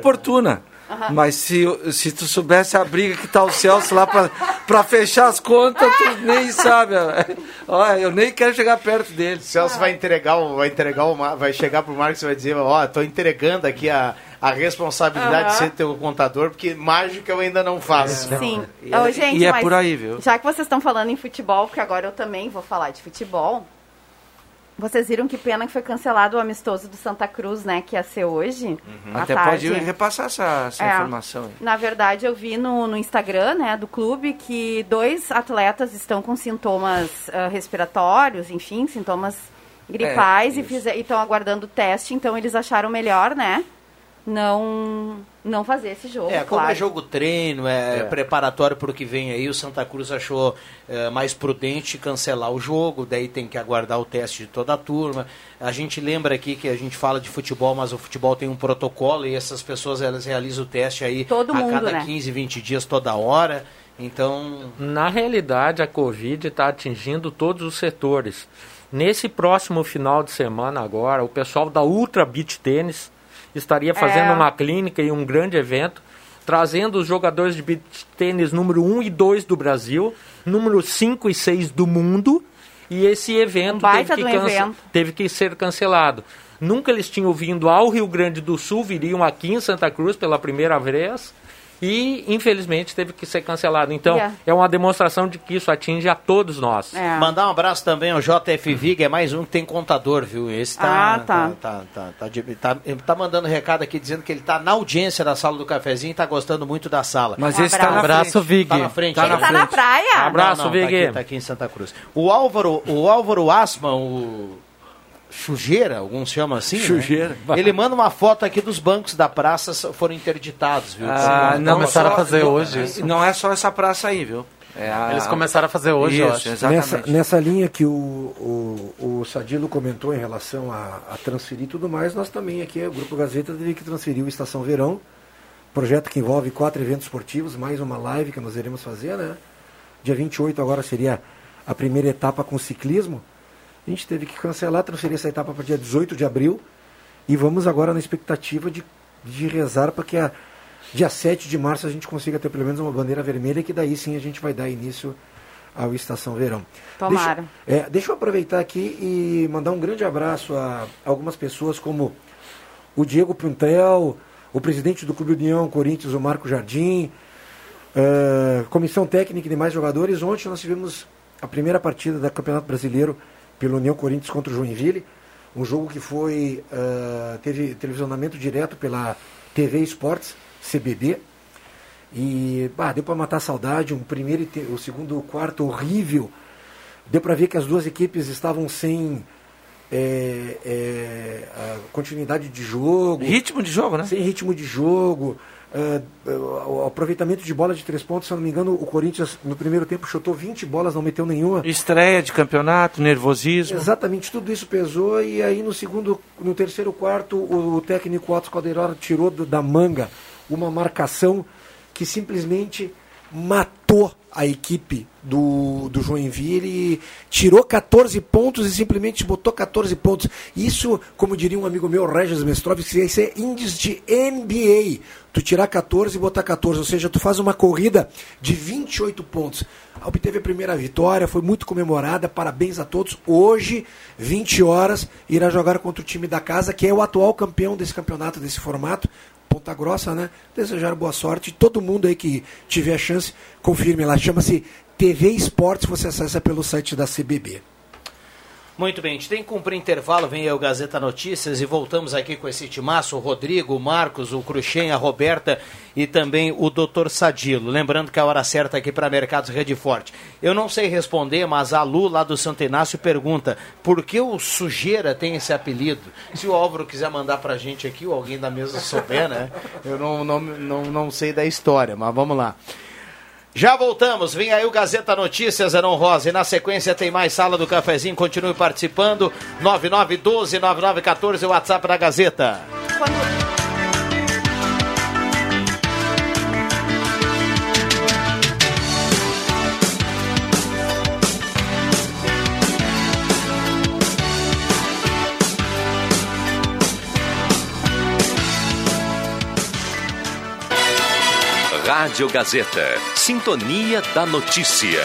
Speaker 4: Oportuna. Mas se, se tu soubesse a briga que tá o Celso lá pra, pra fechar as contas, tu nem sabe. Olha, eu nem quero chegar perto dele.
Speaker 1: Celso vai entregar, o, vai entregar o, Mar- vai chegar pro Marcos e vai dizer, ó, tô entregando aqui a, a responsabilidade de
Speaker 6: Aham.
Speaker 1: ser teu contador, porque mágica eu ainda não faço.
Speaker 6: Sim.
Speaker 4: E
Speaker 6: Ô,
Speaker 4: é-
Speaker 6: gente,
Speaker 4: e é
Speaker 6: mas
Speaker 4: por aí, viu?
Speaker 6: Já que vocês estão falando em futebol, porque agora eu também vou falar de futebol. Vocês viram que pena que foi cancelado o amistoso do Santa Cruz, né? Que ia ser hoje. à
Speaker 4: Até
Speaker 6: tarde.
Speaker 4: pode repassar essa, essa
Speaker 6: É.
Speaker 4: informação aí.
Speaker 6: Na verdade, eu vi no, no Instagram, né, do clube, que dois atletas estão com sintomas ah, respiratórios, enfim, sintomas gripais
Speaker 4: É,
Speaker 6: e fizer- e estão aguardando o teste, então eles acharam melhor, né, não não fazer esse jogo,
Speaker 1: É, como
Speaker 6: claro.
Speaker 1: é jogo treino, é, preparatório para o que vem aí, o Santa Cruz achou é, mais prudente cancelar o jogo, daí tem que aguardar o teste de toda a turma. A gente lembra aqui que a gente fala de futebol, mas o futebol tem um protocolo e essas pessoas elas realizam o teste aí
Speaker 6: Todo
Speaker 1: a
Speaker 6: mundo,
Speaker 1: cada
Speaker 6: né?
Speaker 1: 15, 20 dias, toda hora. Então,
Speaker 7: Na realidade, a Covid está atingindo todos os setores. Nesse próximo final de semana agora, o pessoal da Ultra Beach Tênis estaria fazendo
Speaker 6: É.
Speaker 7: uma clínica e um grande evento, trazendo os jogadores de beach tênis número 1 e 2 do Brasil, número 5 e 6 do mundo, e esse evento,
Speaker 6: Um
Speaker 7: teve, que cance-
Speaker 6: evento.
Speaker 7: teve que ser cancelado. Nunca eles tinham vindo ao Rio Grande do Sul, viriam aqui em Santa Cruz pela primeira vez. E, infelizmente, teve que ser cancelado. Então,
Speaker 6: Yeah.
Speaker 7: é uma demonstração de que isso atinge a todos nós.
Speaker 6: É.
Speaker 1: mandar um abraço também ao JF Vig, é mais um que tem contador, viu? Esse tá,
Speaker 6: Ah, tá.
Speaker 1: tá, tá, tá, tá- tá mandando recado aqui dizendo que ele tá na audiência da sala do cafezinho e tá gostando muito da sala.
Speaker 4: Mas
Speaker 6: Um
Speaker 4: esse tá na
Speaker 8: Abraço,
Speaker 4: frente.
Speaker 8: Vig.
Speaker 1: Tá na frente.
Speaker 6: Ele tá na praia?
Speaker 7: Abraço,
Speaker 1: não, não,
Speaker 7: Vig.
Speaker 1: Tá aqui, tá aqui em Santa Cruz. O Álvaro, o Álvaro Asman, o Chujeira, alguns chamam assim, né?
Speaker 4: Chujeira.
Speaker 1: Ele manda uma foto aqui dos bancos da praça foram interditados, viu?
Speaker 4: Ah, não,
Speaker 8: começaram
Speaker 4: só-
Speaker 8: a fazer
Speaker 4: não-
Speaker 8: hoje isso.
Speaker 4: Não é só essa praça aí, viu? É a-
Speaker 8: Eles começaram a fazer hoje, eu
Speaker 4: Isso,
Speaker 8: acho.
Speaker 4: exatamente.
Speaker 5: Nessa, nessa linha que o, o, o Sadilo comentou em relação a, a transferir e tudo mais, nós também aqui, o Grupo Gazeta, teve que transferir o Estação Verão, projeto que envolve quatro eventos esportivos, mais uma live que nós iremos fazer, né? Dia 28 agora seria a primeira etapa com ciclismo. A gente teve que cancelar, transferir essa etapa para dia 18 de abril e vamos agora na expectativa de, de rezar para que a dia 7 de março a gente consiga ter pelo menos uma bandeira vermelha, que daí sim a gente vai dar início ao Estação Verão.
Speaker 6: Tomara.
Speaker 5: Deixa, é, deixa eu aproveitar aqui e mandar um grande abraço a algumas pessoas como o Diego Puntel, o presidente do Clube União Corinthians, o Marco Jardim, eh, comissão técnica e demais jogadores. Ontem nós tivemos a primeira partida do Campeonato Brasileiro pelo União Corinthians contra o Joinville, um jogo que foi eh, teve televisionamento direto pela TV Esportes, CBB. E bah, deu para matar a saudade, um primeiro e te- o segundo quarto horrível. Deu para ver que as duas equipes estavam sem é, é, continuidade de jogo.
Speaker 4: Ritmo de jogo, né?
Speaker 5: Sem ritmo de jogo. Ah, o o aproveitamento de bola de três pontos, se eu não me engano, o Corinthians no primeiro tempo chutou 20 bolas, não meteu nenhuma.
Speaker 4: Estreia de campeonato, nervosismo.
Speaker 5: Exatamente, tudo isso pesou e aí no segundo, no terceiro quarto, o, técnico Otto Caldeirão tirou da manga uma marcação que simplesmente matou a equipe do, do Joinville tirou 14 pontos e simplesmente botou 14 pontos. Isso, como diria um amigo meu, Regis Mestrovski, isso é índice de NBA. Tu tirar 14 e botar 14, ou seja, tu faz uma corrida de 28 pontos. Obteve a primeira vitória, foi muito comemorada, parabéns a todos. Hoje, 20 horas, irá jogar contra o time da casa, que é o atual campeão desse campeonato, desse formato. Ponta Grossa, né? Desejar boa sorte. Todo mundo aí que tiver a chance, confirme lá. Chama-se TV Esportes, você acessa pelo site da CBB.
Speaker 1: Muito bem, a gente tem que cumprir intervalo, vem aí o Gazeta Notícias e voltamos aqui com esse timaço, o Rodrigo, o Marcos, o Cruxem, a Roberta e também o Dr. Sadilo. Lembrando que é a hora certa aqui para Mercados Rede Forte. Eu não sei responder, mas a Lu lá do Santo Inácio pergunta por que o Sujeira tem esse apelido? Se o Álvaro quiser mandar pra gente aqui, ou alguém da mesa souber, né? Eu não, não, não, não sei da história, mas vamos lá. Já voltamos, vem aí o Gazeta Notícias, Aron Rosa. E na sequência tem mais Sala do Cafezinho, continue participando. 9912-9914, o WhatsApp da Gazeta.
Speaker 12: Rádio Gazeta. Sintonia da Notícia.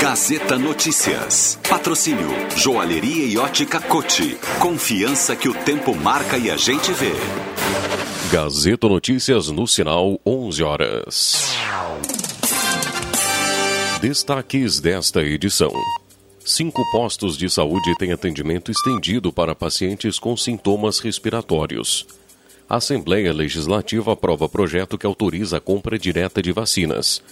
Speaker 15: Gazeta Notícias. Patrocínio Joalheria e Ótica Cote. Confiança que o tempo marca e a gente vê.
Speaker 3: Gazeta Notícias no sinal 11 horas. Destaques desta edição. Cinco postos de saúde têm atendimento estendido para pacientes com sintomas respiratórios. A Assembleia Legislativa aprova projeto que autoriza a compra direta de vacinas.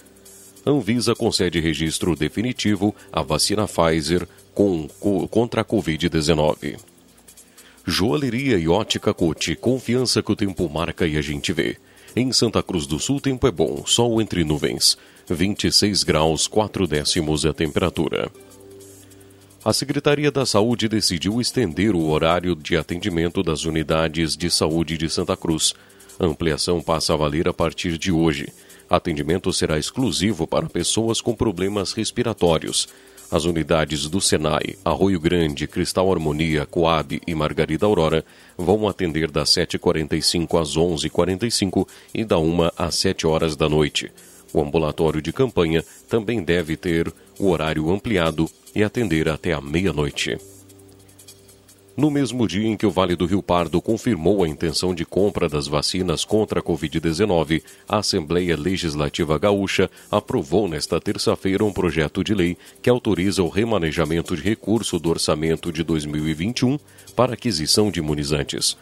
Speaker 3: Anvisa concede registro definitivo à vacina Pfizer com, co, contra a Covid-19. Joalheria e ótica Cote, confiança que o tempo marca e a gente vê. Em Santa Cruz do Sul, tempo é bom, sol entre nuvens. 26 graus, 4 décimos a temperatura. A Secretaria da Saúde decidiu estender o horário de atendimento das unidades de saúde de Santa Cruz. A ampliação passa a valer a partir de hoje. Atendimento será exclusivo para pessoas com problemas respiratórios. As unidades do Senai, Arroio Grande, Cristal Harmonia, Coab e Margarida Aurora vão atender das 7h45 às 11h45 e da 1 às 7 horas da noite. O ambulatório de campanha também deve ter o horário ampliado e atender até a meia-noite. No mesmo dia em que o Vale do Rio Pardo confirmou a intenção de compra das vacinas contra a Covid-19, a Assembleia Legislativa Gaúcha aprovou nesta terça-feira um projeto de lei que autoriza o remanejamento de recurso do orçamento de 2021 para aquisição de imunizantes.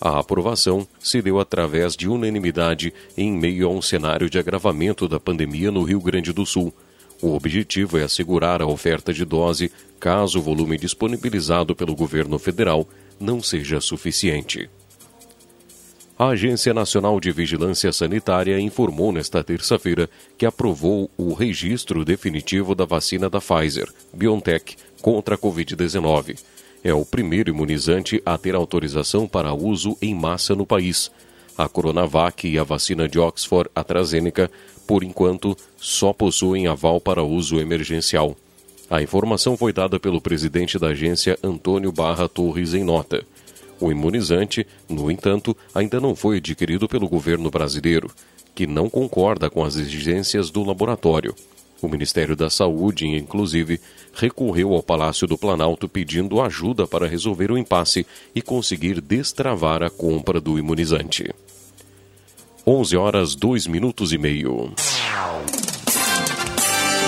Speaker 3: A aprovação se deu através de unanimidade em meio a um cenário de agravamento da pandemia no Rio Grande do Sul. O objetivo é assegurar a oferta de dose caso o volume disponibilizado pelo governo federal não seja suficiente. A Agência Nacional de Vigilância Sanitária informou nesta terça-feira que aprovou o registro definitivo da vacina da Pfizer, BioNTech, contra a Covid-19. É o primeiro imunizante a ter autorização para uso em massa no país. A Coronavac e a vacina de Oxford AstraZeneca por enquanto, só possuem aval para uso emergencial. A informação foi dada pelo presidente da agência Antônio Barra Torres em nota. O imunizante, no entanto, ainda não foi adquirido pelo governo brasileiro, que não concorda com as exigências do laboratório. O Ministério da Saúde, inclusive, recorreu ao Palácio do Planalto pedindo ajuda para resolver o impasse e conseguir destravar a compra do imunizante. 11 horas 2 minutos e meio.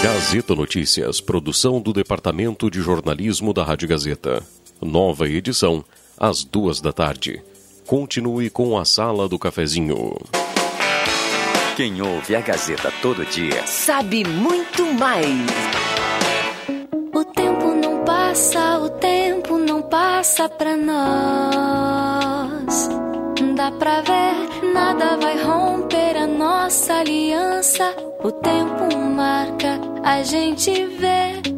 Speaker 3: Gazeta Notícias, produção do Departamento de Jornalismo da Rádio Gazeta. Nova edição, às duas da tarde. Continue com a Sala do Cafezinho.
Speaker 12: Quem ouve a Gazeta todo dia sabe muito mais.
Speaker 16: O tempo não passa, o tempo não passa pra nós. Dá pra ver, nada vai romper a nossa aliança. O tempo marca, a gente vê.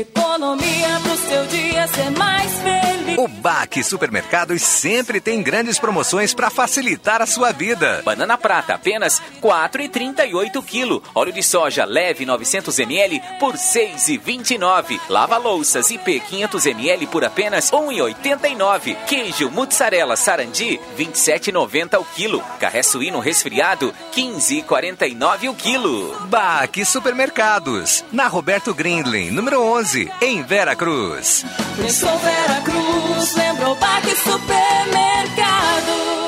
Speaker 16: Economia pro seu dia ser mais feliz.
Speaker 17: O Baque Supermercados sempre tem grandes promoções para facilitar a sua vida.
Speaker 18: Banana prata apenas 4,38 kg. Óleo de soja leve 900 ml por 6,29. Lava louças IP 500 ml por apenas 1,89. Queijo mussarela sarandi 27,90 o quilo. Carré suíno resfriado 15,49 o quilo.
Speaker 17: Baque Supermercados, na Roberto Grindlin, número 11, em Vera Cruz.
Speaker 19: Pensou Vera Cruz, lembrou Baque Supermercado.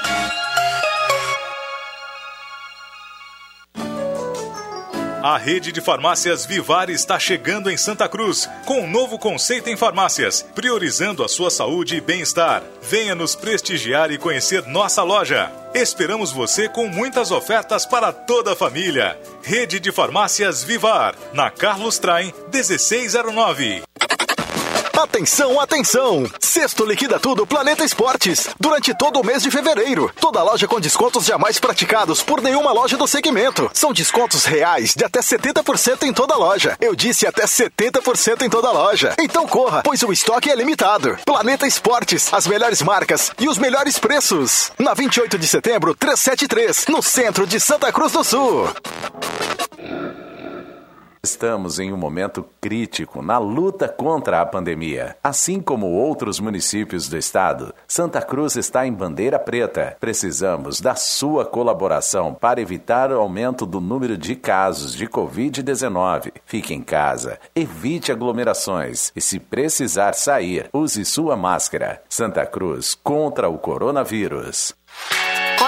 Speaker 20: A rede de farmácias Vivar está chegando em Santa Cruz com um novo conceito em farmácias, priorizando a sua saúde e bem-estar. Venha nos prestigiar e conhecer nossa loja. Esperamos você com muitas ofertas para toda a família. Rede de Farmácias Vivar, na Carlos Traem 1609.
Speaker 21: Atenção, atenção! Sexto Liquida Tudo Planeta Esportes. Durante todo o mês de fevereiro. Toda loja com descontos jamais praticados por nenhuma loja do segmento. São descontos reais de até 70% em toda loja. Eu disse até 70% em toda loja. Então corra, pois o estoque é limitado. Planeta Esportes, as melhores marcas e os melhores preços. Na 28 de setembro, 373, no centro de Santa Cruz do Sul.
Speaker 22: Estamos em um momento crítico na luta contra a pandemia. Assim como outros municípios do estado, Santa Cruz está em bandeira preta. Precisamos da sua colaboração para evitar o aumento do número de casos de Covid-19. Fique em casa, evite aglomerações e, se precisar sair, use sua máscara. Santa Cruz contra o coronavírus.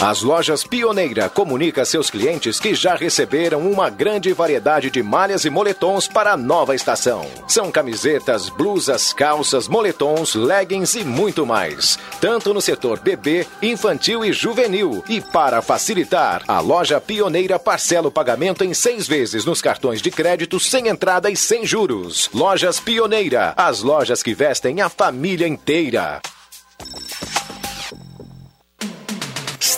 Speaker 23: As lojas Pioneira comunica a seus clientes que já receberam uma grande variedade de malhas e moletons para a nova estação. São camisetas, blusas, calças, moletons, leggings e muito mais. Tanto no setor bebê, infantil e juvenil. E para facilitar, a loja Pioneira parcela o pagamento em seis vezes nos cartões de crédito sem entrada e sem juros. Lojas Pioneira, as lojas que vestem a família inteira.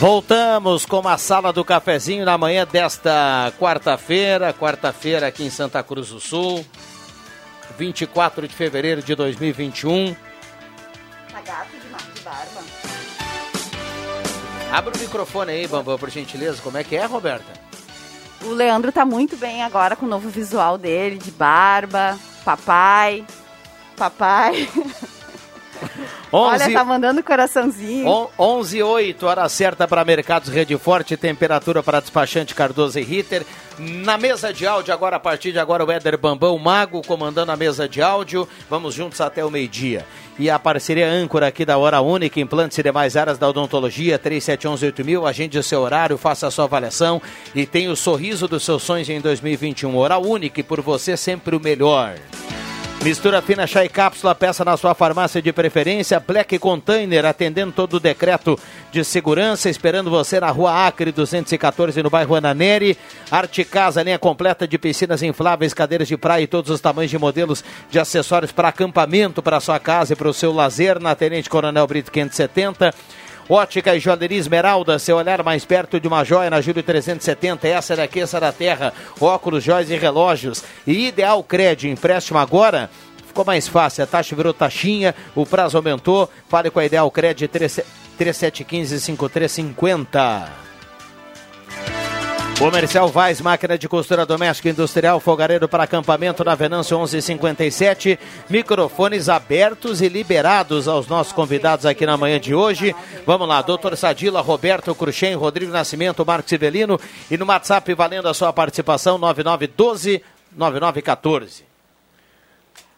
Speaker 1: Voltamos com a sala do cafezinho na manhã desta quarta-feira, quarta-feira aqui em Santa Cruz do Sul, 24 de fevereiro de 2021.
Speaker 6: Lagarto de, de barba.
Speaker 1: Abre o microfone aí, Bambam, por gentileza. Como é que é, Roberta?
Speaker 6: O Leandro tá muito bem agora com o novo visual dele, de barba, papai, papai.
Speaker 1: 11,
Speaker 6: Olha, tá mandando coraçãozinho.
Speaker 1: 11 e 8, hora certa para Mercados Rede Forte, temperatura para despachante Cardoso e Ritter. Na mesa de áudio, agora a partir de agora, o Éder Bambão, Mago, comandando a mesa de áudio. Vamos juntos até o meio-dia. E a parceria âncora aqui da Hora Única, implantes e demais áreas da odontologia, 37118000. Agende o seu horário, faça a sua avaliação e tenha o sorriso dos seus sonhos em 2021. Hora Única, e por você sempre o melhor. Mistura fina chá e cápsula, peça na sua farmácia de preferência. Black Container, atendendo todo o decreto de segurança, esperando você na rua Acre 214, no bairro Ananeri. Arte Casa, linha completa de piscinas infláveis, cadeiras de praia e todos os tamanhos de modelos de acessórios para acampamento, para sua casa e para o seu lazer, na Tenente Coronel Brito 570. Ótica e Joalheria Esmeralda, seu olhar mais perto de uma joia na Júlio 370. Essa daqui, essa da terra. Óculos, joias e relógios. E Ideal Crédito, empréstimo agora. Ficou mais fácil, a taxa virou taxinha, o prazo aumentou. Fale com a Ideal Crédito 3715-5350. Comercial Vaz, máquina de costura doméstica e industrial, fogareiro para acampamento na Venâncio 1157. Microfones abertos e liberados aos nossos convidados aqui na manhã de hoje. Vamos lá, doutor Sadila, Roberto Cruxem, Rodrigo Nascimento, Marcos Ivelino e no WhatsApp valendo a sua participação 9912 9914.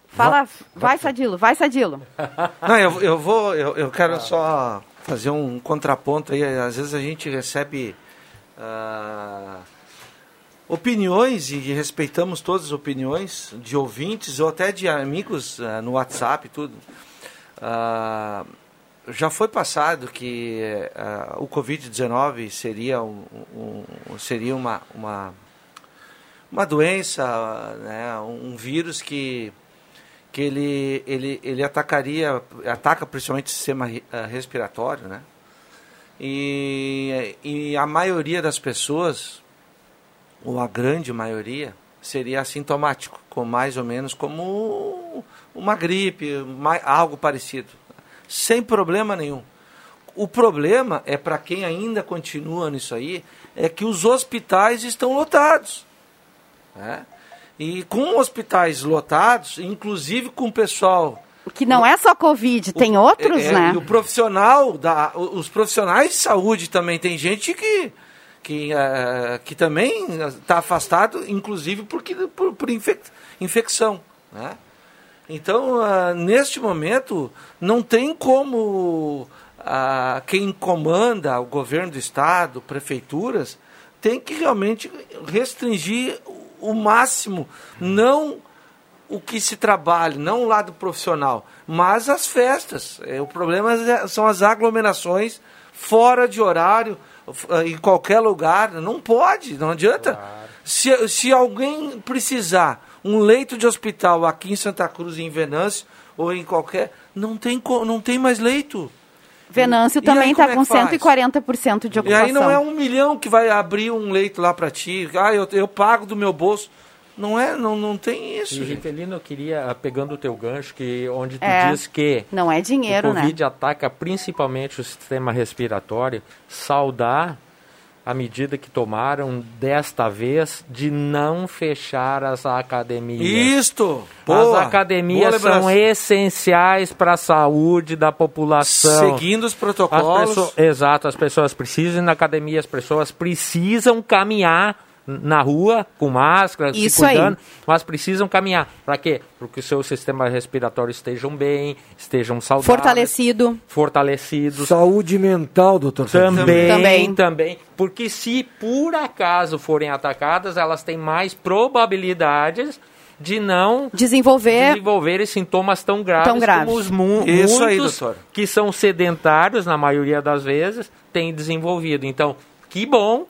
Speaker 6: Fala, vai Sadilo, vai Sadilo.
Speaker 4: Não, eu, eu vou, eu, eu quero só fazer um contraponto aí. Às vezes a gente recebe ah, opiniões e respeitamos todas as opiniões de ouvintes ou até de amigos ah, no WhatsApp tudo. Ah, já foi passado que o Covid-19 seria, um, um- seria uma, uma, uma doença, né, um vírus que que ele, ele, ele atacaria, ataca principalmente o sistema re- respiratório, né? E, e a maioria das pessoas, ou a grande maioria, seria assintomático, com mais ou menos como uma gripe, algo parecido, sem problema nenhum. O problema é para quem ainda continua nisso aí, é que os hospitais estão lotados. né? E com hospitais lotados, inclusive com o pessoal
Speaker 6: Que não é só Covid, tem outros,
Speaker 4: é,
Speaker 6: né?
Speaker 4: E o profissional, da, o- os profissionais de saúde também, tem gente que, que, eh, que também está afastado, inclusive porque, por, por infec- infecção. Né? Então, ah, neste momento, não tem como ah, quem comanda o governo do estado, prefeituras, tem que realmente restringir o máximo, não o que se trabalha, não o lado profissional, mas as festas. É, o problema é- são as aglomerações fora de horário, f- em qualquer lugar. Não pode, não adianta. Se, se alguém precisar um leito de hospital aqui em Santa Cruz, em Venâncio, ou em qualquer. Não tem, não tem mais leito.
Speaker 6: Venâncio
Speaker 4: E
Speaker 6: também está
Speaker 4: é
Speaker 6: com
Speaker 4: que faz?
Speaker 6: 140% de
Speaker 4: E
Speaker 6: ocupação.
Speaker 4: aí não é um milhão que vai abrir um leito lá para ti. Ah, eu, eu pago do meu bolso. Não é, não, não tem isso.
Speaker 14: E. Rivelino, eu queria, ah, pegando o teu gancho, que onde tu
Speaker 6: É,
Speaker 14: diz que
Speaker 6: não é dinheiro,
Speaker 14: o
Speaker 6: né?
Speaker 14: Covid ataca principalmente o sistema respiratório, saudar a medida que tomaram desta vez de não fechar as academias.
Speaker 4: Isto! Boa,
Speaker 14: as academias
Speaker 4: boa
Speaker 14: são essenciais para a saúde da população.
Speaker 4: Seguindo os protocolos.
Speaker 14: As exato, as pessoas precisam ir na academia, as pessoas precisam caminhar na rua com máscara,
Speaker 6: Isso
Speaker 14: se cuidando,
Speaker 6: aí.
Speaker 14: mas precisam caminhar. Para quê? Para que o seu sistema respiratório estejam bem, estejam saudáveis,
Speaker 6: Fortalecido.
Speaker 14: fortalecidos.
Speaker 5: Saúde mental, doutor Sérgio.
Speaker 14: Também,
Speaker 6: Também.
Speaker 14: também, Porque se por acaso forem atacadas, elas têm mais probabilidades de não
Speaker 6: Desenvolver
Speaker 14: desenvolverem sintomas tão graves,
Speaker 6: Tão graves.
Speaker 14: como os mu
Speaker 4: Isso aí,
Speaker 14: muitos
Speaker 4: doutor.
Speaker 14: que são sedentários, na maioria das vezes, têm desenvolvido. Então, que bom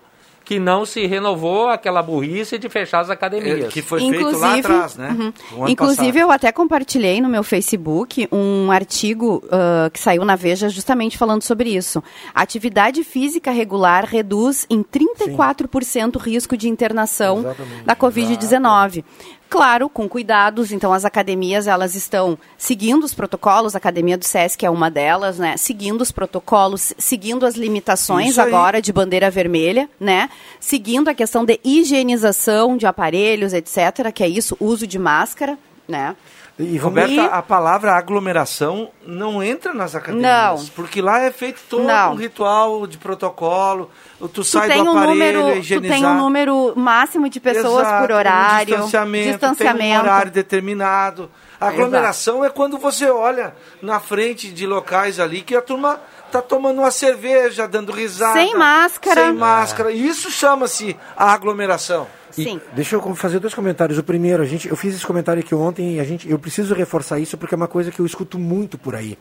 Speaker 14: que não se renovou aquela burrice de fechar as academias.
Speaker 4: É, que foi feito lá atrás, né?
Speaker 6: Uhum. Inclusive,
Speaker 4: passado.
Speaker 6: eu até compartilhei no meu Facebook um artigo ah, que saiu na Veja justamente falando sobre isso. Atividade física regular reduz em 34% o risco de internação
Speaker 5: Exatamente.
Speaker 6: da Covid-19. Claro, com cuidados, então as academias elas estão seguindo os protocolos, a Academia do SESC é uma delas, né? Seguindo os protocolos, seguindo as limitações agora de bandeira vermelha, né? Seguindo a questão de higienização de aparelhos, etc., que é isso, uso de máscara, né?
Speaker 5: E
Speaker 4: Roberta,
Speaker 6: E-
Speaker 4: a palavra aglomeração não entra nas academias.
Speaker 6: Não.
Speaker 4: Porque lá é feito todo
Speaker 6: Não.
Speaker 4: um ritual de protocolo. Tu sai
Speaker 6: tem,
Speaker 4: do
Speaker 6: um
Speaker 4: aparelho,
Speaker 6: número,
Speaker 4: é
Speaker 6: tu tem um número máximo de pessoas
Speaker 4: Exato,
Speaker 6: por horário,
Speaker 4: Um distanciamento, Tem um
Speaker 6: distanciamento.
Speaker 4: horário determinado. A aglomeração é quando você olha na frente de locais ali que a turma tá tomando uma cerveja, dando risada.
Speaker 6: Sem máscara.
Speaker 4: Sem máscara. Isso chama-se aglomeração.
Speaker 5: E
Speaker 6: Sim.
Speaker 5: Deixa eu fazer dois comentários. O primeiro, a gente, eu fiz esse comentário aqui ontem e a gente, eu preciso reforçar isso porque é uma coisa que eu escuto muito por aí.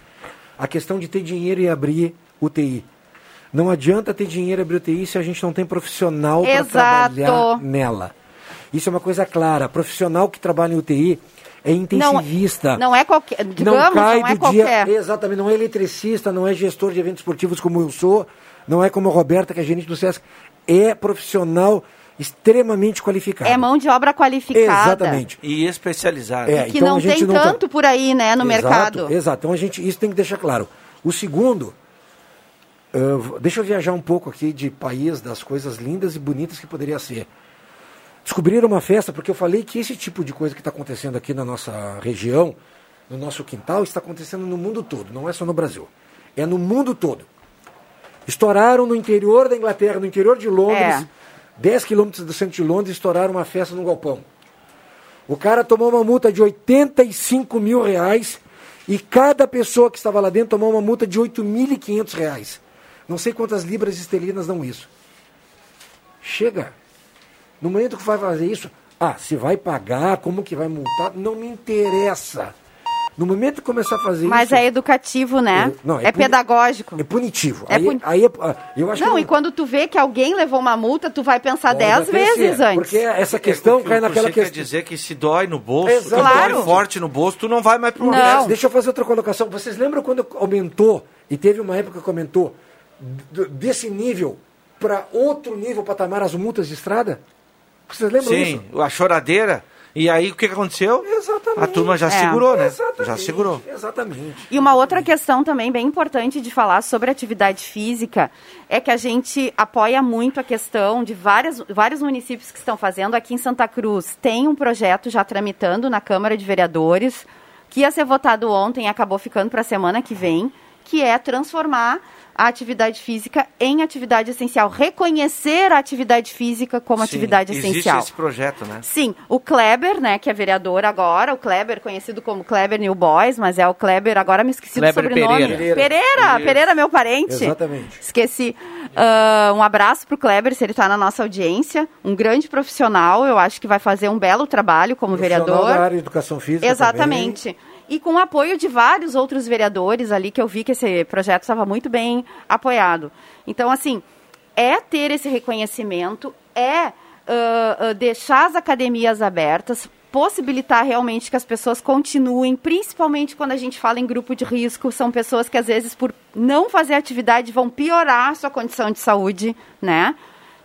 Speaker 5: A questão de ter dinheiro e abrir UTI. Não adianta ter dinheiro e abrir UTI se a gente não tem profissional para trabalhar nela. Isso é uma coisa clara. Profissional que trabalha em UTI é intensivista.
Speaker 6: Não é qualquer.
Speaker 5: não
Speaker 6: Digamos,
Speaker 5: cai
Speaker 6: não é
Speaker 5: do
Speaker 6: qualquer.
Speaker 5: dia. Exatamente, não é eletricista, não é gestor de eventos esportivos como eu sou, não é como a Roberta, que é gerente do SESC. É profissional extremamente qualificado.
Speaker 6: É mão de obra qualificada.
Speaker 5: Exatamente.
Speaker 4: E especializado.
Speaker 5: É,
Speaker 6: Que
Speaker 5: então
Speaker 6: não
Speaker 5: a gente
Speaker 6: tem
Speaker 5: não tá-
Speaker 6: tanto por aí, né, no
Speaker 5: Exato,
Speaker 6: mercado.
Speaker 5: Exato, então a gente, isso tem que deixar claro. O segundo, v- deixa eu viajar um pouco aqui de país, das coisas lindas e bonitas que poderia ser. Descobriram uma festa, porque eu falei que esse tipo de coisa que está acontecendo aqui na nossa região, no nosso quintal, está acontecendo no mundo todo, não é só no Brasil. É no mundo todo. Estouraram no interior da Inglaterra, no interior de Londres,
Speaker 6: É.
Speaker 5: 10 quilômetros do centro de Londres, estouraram uma festa no galpão. O cara tomou uma multa de 85 mil reais e cada pessoa que estava lá dentro tomou uma multa de 8.500 reais. Não sei quantas libras esterlinas dão isso. Chega. No momento que vai fazer isso, ah, se vai pagar, como que vai multar, não me interessa. No momento que começar a fazer
Speaker 6: Mas
Speaker 5: isso...
Speaker 6: é educativo, né?
Speaker 5: É, não,
Speaker 6: é
Speaker 5: é puni-
Speaker 6: pedagógico.
Speaker 5: É punitivo.
Speaker 6: É
Speaker 5: aí,
Speaker 6: puni-
Speaker 5: aí é- ah, eu acho
Speaker 6: Não,
Speaker 5: que
Speaker 6: e quando tu vê que alguém levou uma multa, tu vai pensar
Speaker 5: Pode
Speaker 6: dez vezes
Speaker 5: ser,
Speaker 6: antes.
Speaker 5: Porque essa questão
Speaker 4: O que
Speaker 5: cai naquela
Speaker 4: você quer
Speaker 5: questão.
Speaker 4: dizer que se dói no bolso,
Speaker 5: Exato.
Speaker 4: se
Speaker 5: Claro.
Speaker 4: dói forte no bolso, tu não vai mais pro
Speaker 5: Aliás,
Speaker 4: resto.
Speaker 5: Deixa eu fazer outra colocação. Vocês lembram quando aumentou, e teve uma época que aumentou, d- desse nível para outro nível patamar as multas de estrada? Vocês lembram
Speaker 4: Sim,
Speaker 5: isso?
Speaker 4: a choradeira. E aí o que que aconteceu?
Speaker 5: Exatamente.
Speaker 4: A turma já
Speaker 6: É.
Speaker 4: segurou, né?
Speaker 5: Exatamente.
Speaker 4: Já segurou.
Speaker 5: Exatamente.
Speaker 6: E uma outra questão também bem importante de falar sobre atividade física é que a gente apoia muito a questão de várias, vários municípios que estão fazendo. Aqui em Santa Cruz tem um projeto já tramitando na Câmara de Vereadores, que ia ser votado ontem e acabou ficando para a semana que vem, que é transformar a atividade física em atividade essencial. Reconhecer a atividade física como
Speaker 4: Sim,
Speaker 6: atividade
Speaker 4: existe
Speaker 6: essencial.
Speaker 4: esse projeto, né?
Speaker 6: Sim, o Kleber, né, que é vereador agora, o Kleber, conhecido como Kleber New Boys, mas é o Kleber, agora me esqueci
Speaker 1: Kleber
Speaker 6: do sobrenome.
Speaker 1: Pereira.
Speaker 6: Pereira, Pereira, meu parente.
Speaker 5: Exatamente.
Speaker 6: Esqueci. Ah, um abraço pro Kleber, se ele está na nossa audiência. Um grande profissional, eu acho que vai fazer um belo trabalho como vereador.
Speaker 5: da área de educação física
Speaker 6: Exatamente. E com o apoio de vários outros vereadores ali, que eu vi que esse projeto estava muito bem apoiado. Então, assim, é ter esse reconhecimento, é ah, ah, deixar as academias abertas, possibilitar realmente que as pessoas continuem, principalmente quando a gente fala em grupo de risco, são pessoas que às vezes por não fazer atividade vão piorar a sua condição de saúde, né?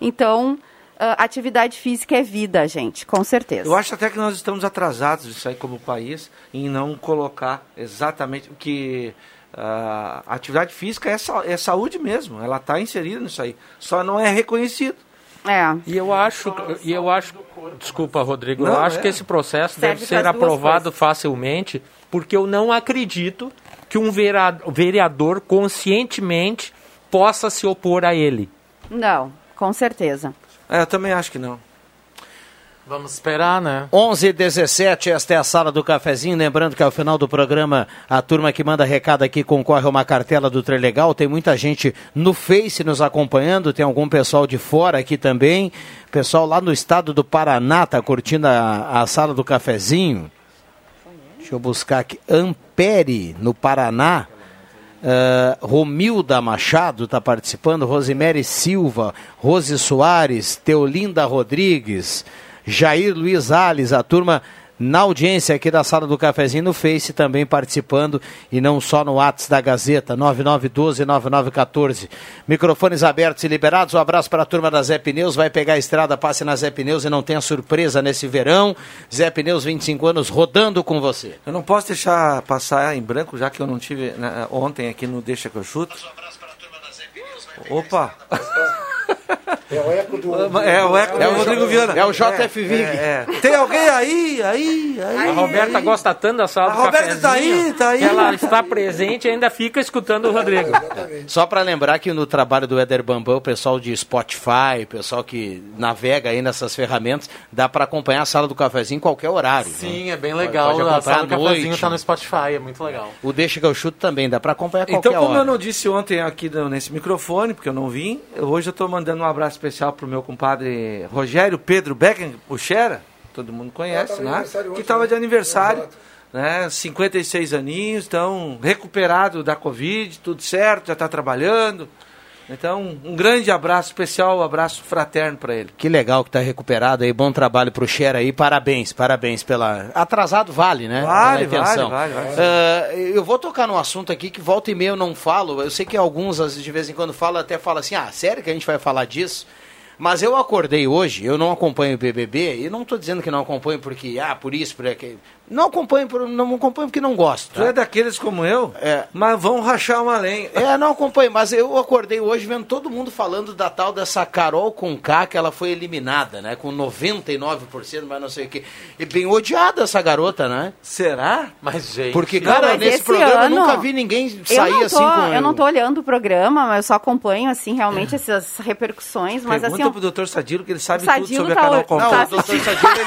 Speaker 6: Então, atividade física é vida, gente, com certeza.
Speaker 4: Eu acho até que nós estamos atrasados isso aí como país em não colocar exatamente o que ah, a atividade física é, sa- é saúde mesmo. Ela está inserida nisso aí. Só não é reconhecido.
Speaker 6: É.
Speaker 14: E eu acho, e eu acho, desculpa, Rodrigo, eu
Speaker 4: Não,
Speaker 14: acho
Speaker 4: é.
Speaker 14: que esse processo
Speaker 6: Serve
Speaker 14: deve ser aprovado facilmente, porque eu não acredito que um vereador conscientemente possa se opor a ele.
Speaker 6: Não, com certeza.
Speaker 4: É, eu também acho que não.
Speaker 14: Vamos esperar, né?
Speaker 1: 11 h 17 esta é a sala do cafezinho. Lembrando que ao final do programa, a turma que manda recado aqui concorre a uma cartela do Legal. Tem muita gente no Face nos acompanhando, tem algum pessoal de fora aqui também. Pessoal lá no estado do Paraná está curtindo a, a sala do cafezinho. Deixa eu buscar aqui. Ampere, no Paraná. Uh, Romilda Machado está participando, Rosemary Silva, Rose Soares, Teolinda Rodrigues, Jair Luiz Alves, a turma na audiência aqui da sala do cafezinho no Face também participando e não só no WhatsApp da Gazeta 99129914. Microfones abertos e liberados. Um abraço para a turma da Zé Pneus. Vai pegar a estrada, passe na Zé Pneus e não tenha surpresa nesse verão. Zé Pneus 25 anos rodando com você.
Speaker 4: Eu não posso deixar passar em branco, já que eu não tive né, ontem aqui no Deixa que eu chuto. Opa!
Speaker 5: É o eco do.
Speaker 4: É o eco
Speaker 1: É
Speaker 4: do
Speaker 1: o
Speaker 4: Rodrigo Viana.
Speaker 1: é o JF Vig.
Speaker 4: É, é. Tem alguém aí, aí, aí?
Speaker 14: A Roberta gosta tanto da sala
Speaker 4: A
Speaker 14: do
Speaker 4: Roberta tá
Speaker 14: cafezinho
Speaker 4: aí, tá aí.
Speaker 14: ela está presente e ainda fica escutando o Rodrigo.
Speaker 1: Só para lembrar que no trabalho do Éder Bambam, o pessoal de Spotify, o pessoal que navega aí nessas ferramentas, dá para acompanhar a sala do cafezinho em qualquer horário.
Speaker 13: Sim,
Speaker 1: né?
Speaker 13: é bem
Speaker 1: Pode-
Speaker 13: legal.
Speaker 1: pode
Speaker 13: a
Speaker 1: acompanhar
Speaker 13: sala do
Speaker 1: à
Speaker 13: cafezinho
Speaker 1: noite.
Speaker 13: tá no Spotify, é muito legal.
Speaker 1: O Deixa que eu chuto também, dá para acompanhar a qualquer
Speaker 4: Então, como
Speaker 1: hora.
Speaker 4: eu não disse ontem aqui nesse microfone, porque eu não vim, hoje eu estou mandando um abraço especial pro meu compadre Rogério Pedro Becken Buchera, todo mundo conhece, né? Que estava
Speaker 5: né?
Speaker 4: de aniversário,
Speaker 5: Exato.
Speaker 4: né? 56 aninhos, então recuperado da Covid, tudo certo, já está trabalhando. Então, um grande abraço especial, um abraço fraterno para ele.
Speaker 1: Que legal que tá recuperado aí, bom trabalho pro Xera aí, parabéns, parabéns pela... Atrasado vale, né?
Speaker 4: Vale, vale, vale, vale.
Speaker 1: Ah, eu vou tocar num assunto aqui que volta e meia eu não falo, eu sei que alguns de vez em quando falam, até falam assim, ah, sério que a gente vai falar disso? Mas eu acordei hoje, eu não acompanho o BBB, e não estou dizendo que não acompanho porque, ah, por isso, por aquilo. Não acompanho, por, não acompanho porque não gosto.
Speaker 4: Tu é daqueles como eu,
Speaker 1: É.
Speaker 4: mas vão rachar uma lenha.
Speaker 1: É, não acompanho, mas eu acordei hoje vendo todo mundo falando da tal dessa Carol com K, que ela foi eliminada, né? Com 99%, mas não sei o quê. E bem odiada essa garota, né?
Speaker 4: Será?
Speaker 13: Mas, gente.
Speaker 1: Porque,
Speaker 6: Não,
Speaker 1: cara,
Speaker 6: mas
Speaker 1: nesse
Speaker 6: esse
Speaker 1: programa
Speaker 6: ano-
Speaker 1: eu nunca vi ninguém sair
Speaker 6: não, tô,
Speaker 1: assim com.
Speaker 6: eu não tô olhando o programa, mas eu só acompanho, assim, realmente essas repercussões. Mas
Speaker 4: Pergunta
Speaker 6: assim,
Speaker 4: pro doutor Sadilo que ele sabe
Speaker 6: Sadilo
Speaker 4: tudo sobre
Speaker 6: tá
Speaker 4: a Carol
Speaker 6: o-
Speaker 4: Conká.
Speaker 1: Não,
Speaker 6: Tá
Speaker 1: o doutor Sadilo, ele,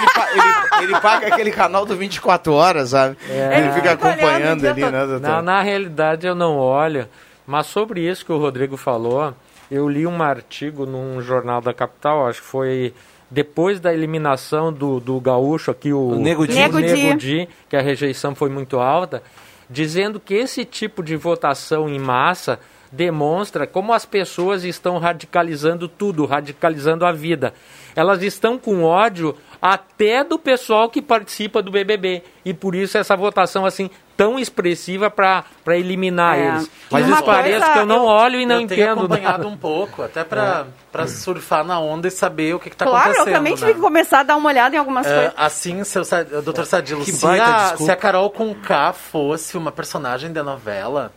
Speaker 1: ele- ele paga aquele canal do 24 horas, sabe? Ele fica
Speaker 6: olhando
Speaker 1: acompanhando ali,
Speaker 6: todo.
Speaker 1: né, doutor?
Speaker 14: Na, na realidade eu não olho, mas sobre isso que o Rodrigo falou, eu li um artigo num jornal da capital, acho que foi depois da eliminação do, do gaúcho aqui, o,
Speaker 4: O Nego Di.
Speaker 6: Nego Di.
Speaker 14: Nego Di, que a rejeição foi muito alta, dizendo que esse tipo de votação em massa demonstra como as pessoas estão radicalizando tudo, radicalizando a vida. Elas estão com ódio até do pessoal que participa do BBB. E por isso essa votação assim tão expressiva para eliminar
Speaker 6: É.
Speaker 14: eles. Mas isso parece
Speaker 6: coisa-
Speaker 14: que eu não olho e não
Speaker 13: eu tenho
Speaker 14: entendo
Speaker 13: acompanhado
Speaker 14: nada.
Speaker 13: um pouco, até pra, pra surfar na onda e saber o que, que tá
Speaker 6: claro,
Speaker 13: acontecendo.
Speaker 6: eu também
Speaker 13: né?
Speaker 6: tive que começar a dar uma olhada em algumas
Speaker 13: É,
Speaker 6: coisas.
Speaker 13: assim, seu, doutor Sadilo,
Speaker 4: Que
Speaker 13: se
Speaker 4: baita
Speaker 13: a,
Speaker 4: desculpa.
Speaker 13: se a Carol com K fosse uma personagem de novela,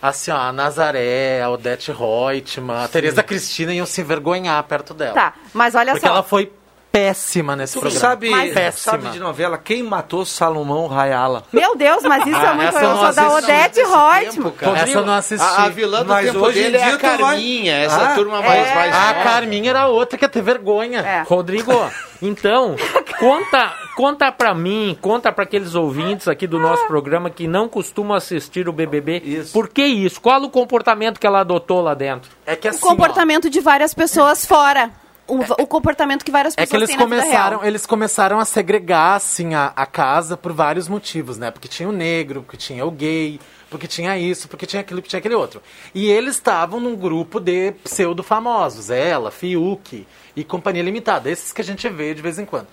Speaker 13: assim, ó, a Nazaré, a Odete Reutemann, a Tereza Cristina iam se envergonhar perto dela.
Speaker 6: Tá, mas olha
Speaker 13: Porque
Speaker 6: só.
Speaker 13: ela foi péssima nesse
Speaker 4: Tu
Speaker 13: programa.
Speaker 4: sabe,
Speaker 6: Mas-
Speaker 13: péssima.
Speaker 4: sabe de novela quem matou Salomão Rayala?
Speaker 6: Meu Deus, mas isso é
Speaker 13: Ah,
Speaker 6: muito.
Speaker 13: essa
Speaker 6: Eu sou da Odete Reutemann.
Speaker 13: Essa eu não assisti.
Speaker 1: A, a vilã do
Speaker 4: Mas
Speaker 1: tempo
Speaker 4: hoje
Speaker 1: dele é
Speaker 4: dia
Speaker 1: a
Speaker 4: tu vai-
Speaker 1: Carminha, essa
Speaker 4: Ah,
Speaker 1: turma mais,
Speaker 6: é.
Speaker 1: mais
Speaker 13: A
Speaker 1: nova.
Speaker 13: Carminha era outra que ia ter vergonha.
Speaker 6: É.
Speaker 14: Rodrigo, então, conta, conta pra mim, conta pra aqueles ouvintes aqui do nosso programa que não costumam assistir o BBB.
Speaker 4: Isso.
Speaker 14: Por que isso? Qual o comportamento que ela adotou lá dentro?
Speaker 13: É que
Speaker 6: O
Speaker 13: assim, ó,
Speaker 6: comportamento de várias pessoas fora. O, o comportamento que várias
Speaker 13: É
Speaker 6: pessoas
Speaker 13: que eles
Speaker 6: têm
Speaker 13: começaram, eles começaram a segregar assim a, a casa por vários motivos, né? Porque tinha o negro, porque tinha o gay, porque tinha isso, porque tinha aquilo, porque tinha aquele outro. E eles estavam num grupo de pseudo famosos, ela, Fiuk e Companhia Limitada, esses que a gente vê de vez em quando.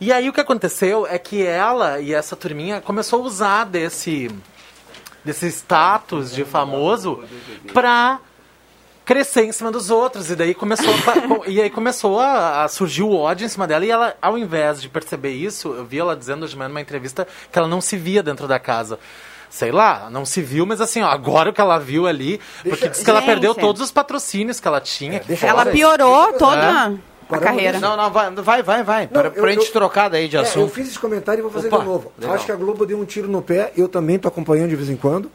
Speaker 13: E aí o que aconteceu é que ela e essa turminha começou a usar desse desse status de famoso pra crescer em cima dos outros e daí começou a, e aí começou a, a surgir o ódio em cima dela e ela ao invés de perceber isso eu vi ela dizendo hoje de manhã numa entrevista que ela não se via dentro da casa sei lá não se viu mas assim ó, agora o que ela viu ali porque diz que ela
Speaker 6: Gente.
Speaker 13: perdeu todos os patrocínios que ela tinha aqui
Speaker 5: deixa
Speaker 6: Ela piorou toda a
Speaker 5: Paramos
Speaker 6: carreira.
Speaker 1: Não, não, vai, vai, vai. vai.
Speaker 5: Não,
Speaker 1: pra,
Speaker 5: eu-
Speaker 1: pra gente
Speaker 5: eu-
Speaker 1: trocar daí de
Speaker 5: É, eu
Speaker 1: assunto.
Speaker 5: fiz esse comentário e vou fazer
Speaker 1: Opa,
Speaker 5: de novo.
Speaker 1: legal.
Speaker 5: Acho que a Globo deu um tiro no pé, eu também tô acompanhando de vez em quando.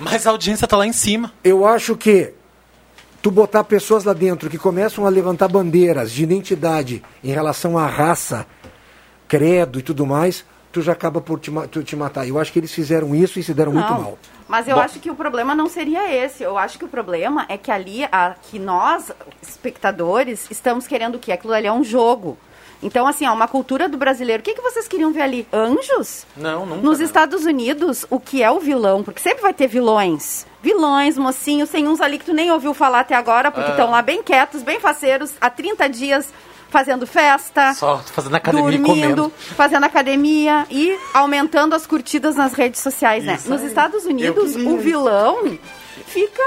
Speaker 13: mas a audiência tá lá em cima
Speaker 5: Eu acho que tu botar pessoas lá dentro que começam a levantar bandeiras de identidade em relação à raça, credo e tudo mais, tu já acaba por te, tu te matar. Eu acho que eles fizeram isso e se deram muito
Speaker 6: Não.
Speaker 5: mal.
Speaker 6: Mas eu
Speaker 5: Bom.
Speaker 6: acho que o problema não seria esse. Eu acho que o problema é que ali, a, que nós, espectadores, estamos querendo o quê? Aquilo ali é um jogo. Então, assim, ó, uma cultura do brasileiro. O que, que vocês queriam ver ali? Anjos?
Speaker 13: não nunca
Speaker 6: Nos
Speaker 13: né?
Speaker 6: Estados Unidos, o que é o vilão? Porque sempre vai ter vilões. Vilões, mocinhos, tem uns ali que tu nem ouviu falar até agora, porque
Speaker 13: Ah.
Speaker 6: estão lá bem quietos, bem faceiros, há 30 dias fazendo festa.
Speaker 13: só fazendo academia
Speaker 6: dormindo, fazendo academia e aumentando as curtidas nas redes sociais, né?
Speaker 13: Isso
Speaker 6: Nos
Speaker 13: aí.
Speaker 6: Estados Unidos, o vilão fica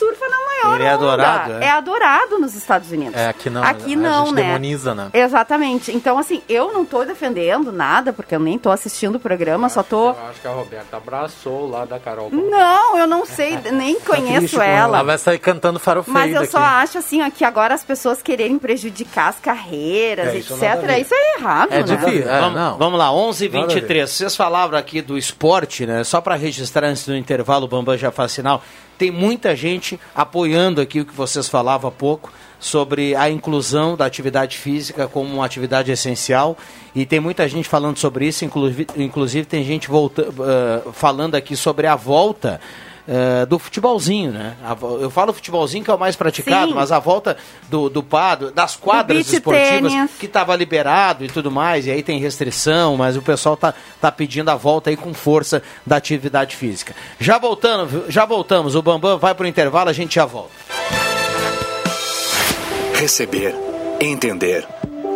Speaker 6: surfa na maior
Speaker 1: Ele é
Speaker 6: onda.
Speaker 1: adorado, é?
Speaker 6: É adorado nos Estados Unidos.
Speaker 13: é aqui não
Speaker 6: Aqui
Speaker 13: a
Speaker 6: não,
Speaker 13: gente
Speaker 6: né?
Speaker 13: demoniza né
Speaker 6: Exatamente. Então, assim, eu não tô defendendo nada, porque eu nem tô assistindo o programa, só tô...
Speaker 14: Eu acho que a Roberta abraçou lá da Carol.
Speaker 6: Não, eu não sei, nem
Speaker 5: com
Speaker 6: conheço
Speaker 5: ela.
Speaker 6: ela.
Speaker 13: vai sair cantando farofeida
Speaker 6: Mas eu
Speaker 13: aqui.
Speaker 6: só acho assim, ó, que agora as pessoas quererem prejudicar as carreiras,
Speaker 5: É, isso
Speaker 6: etc. Isso é errado,
Speaker 13: é
Speaker 6: né?
Speaker 13: difícil é,
Speaker 1: vamos,
Speaker 13: não
Speaker 1: vamos lá, 11 h
Speaker 5: Nada a
Speaker 1: 23 Vocês falaram aqui do esporte, né? Só para registrar antes do intervalo, o Bambam já faz sinal. Tem muita gente apoiando aqui o que vocês falavam há pouco sobre a inclusão da atividade física como uma atividade essencial. E tem muita gente falando sobre isso, inclusive, inclusive tem gente volta, eh, falando aqui sobre a volta eh, do futebolzinho, né? Eu falo futebolzinho que é o mais praticado,
Speaker 6: Sim.
Speaker 1: mas a volta do, do pado, das quadras esportivas
Speaker 6: tênis.
Speaker 1: que estava liberado e tudo mais, e aí tem restrição, mas o pessoal tá, tá pedindo a volta aí com força da atividade física. Já voltando, já voltamos, o Bambam vai pro intervalo, a gente já volta.
Speaker 24: Receber, entender,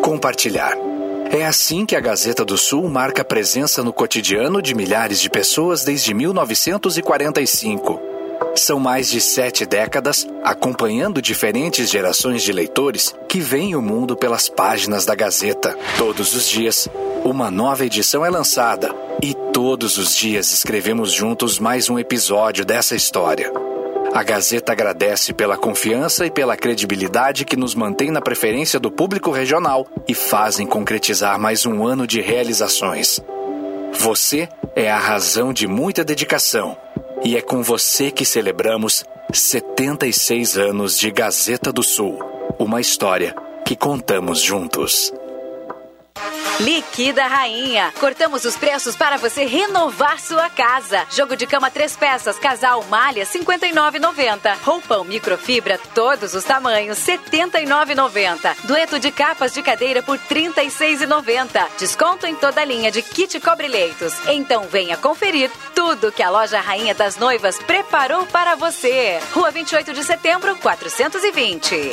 Speaker 24: compartilhar. É assim que a Gazeta do Sul marca presença no cotidiano de milhares de pessoas desde 1945. São mais de sete décadas acompanhando diferentes gerações de leitores que veem o mundo pelas páginas da Gazeta. Todos os dias, uma nova edição é lançada e todos os dias escrevemos juntos mais um episódio dessa história. A Gazeta agradece pela confiança e pela credibilidade que nos mantém na preferência do público regional e fazem concretizar mais um ano de realizações. Você é a razão de muita dedicação e é com você que celebramos 76 anos de Gazeta do Sul. Uma história que contamos juntos.
Speaker 25: Liquida Rainha. Cortamos os preços para você renovar sua casa. Jogo de cama três peças, casal malha 59,90. Roupão microfibra todos os tamanhos 79,90. Dueto de capas de cadeira por 36,90. Desconto em toda a linha de kit cobre-leitos. Então venha conferir tudo que a loja Rainha das Noivas preparou para você. Rua 28 de Setembro, 420.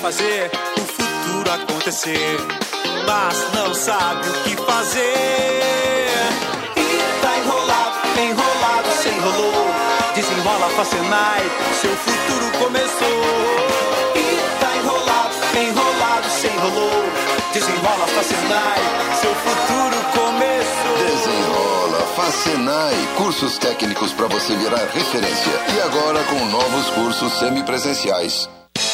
Speaker 26: Fazer o futuro acontecer, mas não sabe o que fazer. E tá enrolado, enrolado, se enrolou. Desenrola Facenai, seu futuro começou. E tá enrolado, enrolado, se enrolou. Desenrola Facenai, seu futuro começou.
Speaker 27: Desenrola, Facenai, cursos técnicos para você virar referência. E agora com novos cursos semipresenciais.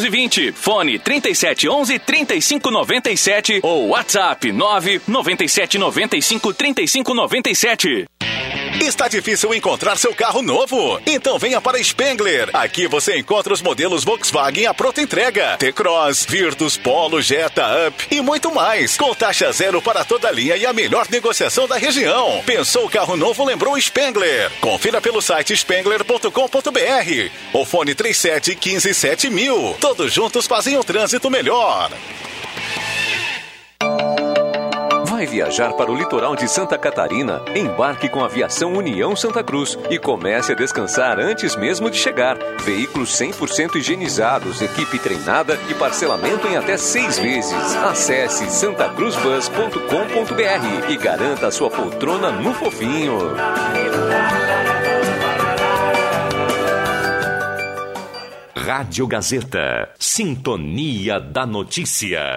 Speaker 28: 620. Fone 37 11 35 97 ou WhatsApp 9 97 95 35 97.
Speaker 11: Está difícil encontrar seu carro novo? Então venha para Spengler. Aqui você encontra os modelos Volkswagen à pronta entrega. T-Cross, Virtus, Polo, Jetta, Up e muito mais. Com taxa zero para toda a linha e a melhor negociação da região. Pensou o carro novo, lembrou Spengler. Confira pelo site spengler.com.br. O fone 37 15 7000. Todos juntos fazem o trânsito melhor.
Speaker 12: Vai viajar para o litoral de Santa Catarina? Embarque com a Aviação União Santa Cruz e comece a descansar antes mesmo de chegar. Veículos 100% higienizados, equipe treinada e parcelamento em até seis vezes. Acesse santacruzbus.com.br e garanta a sua poltrona no fofinho. Rádio Gazeta. Sintonia da Notícia.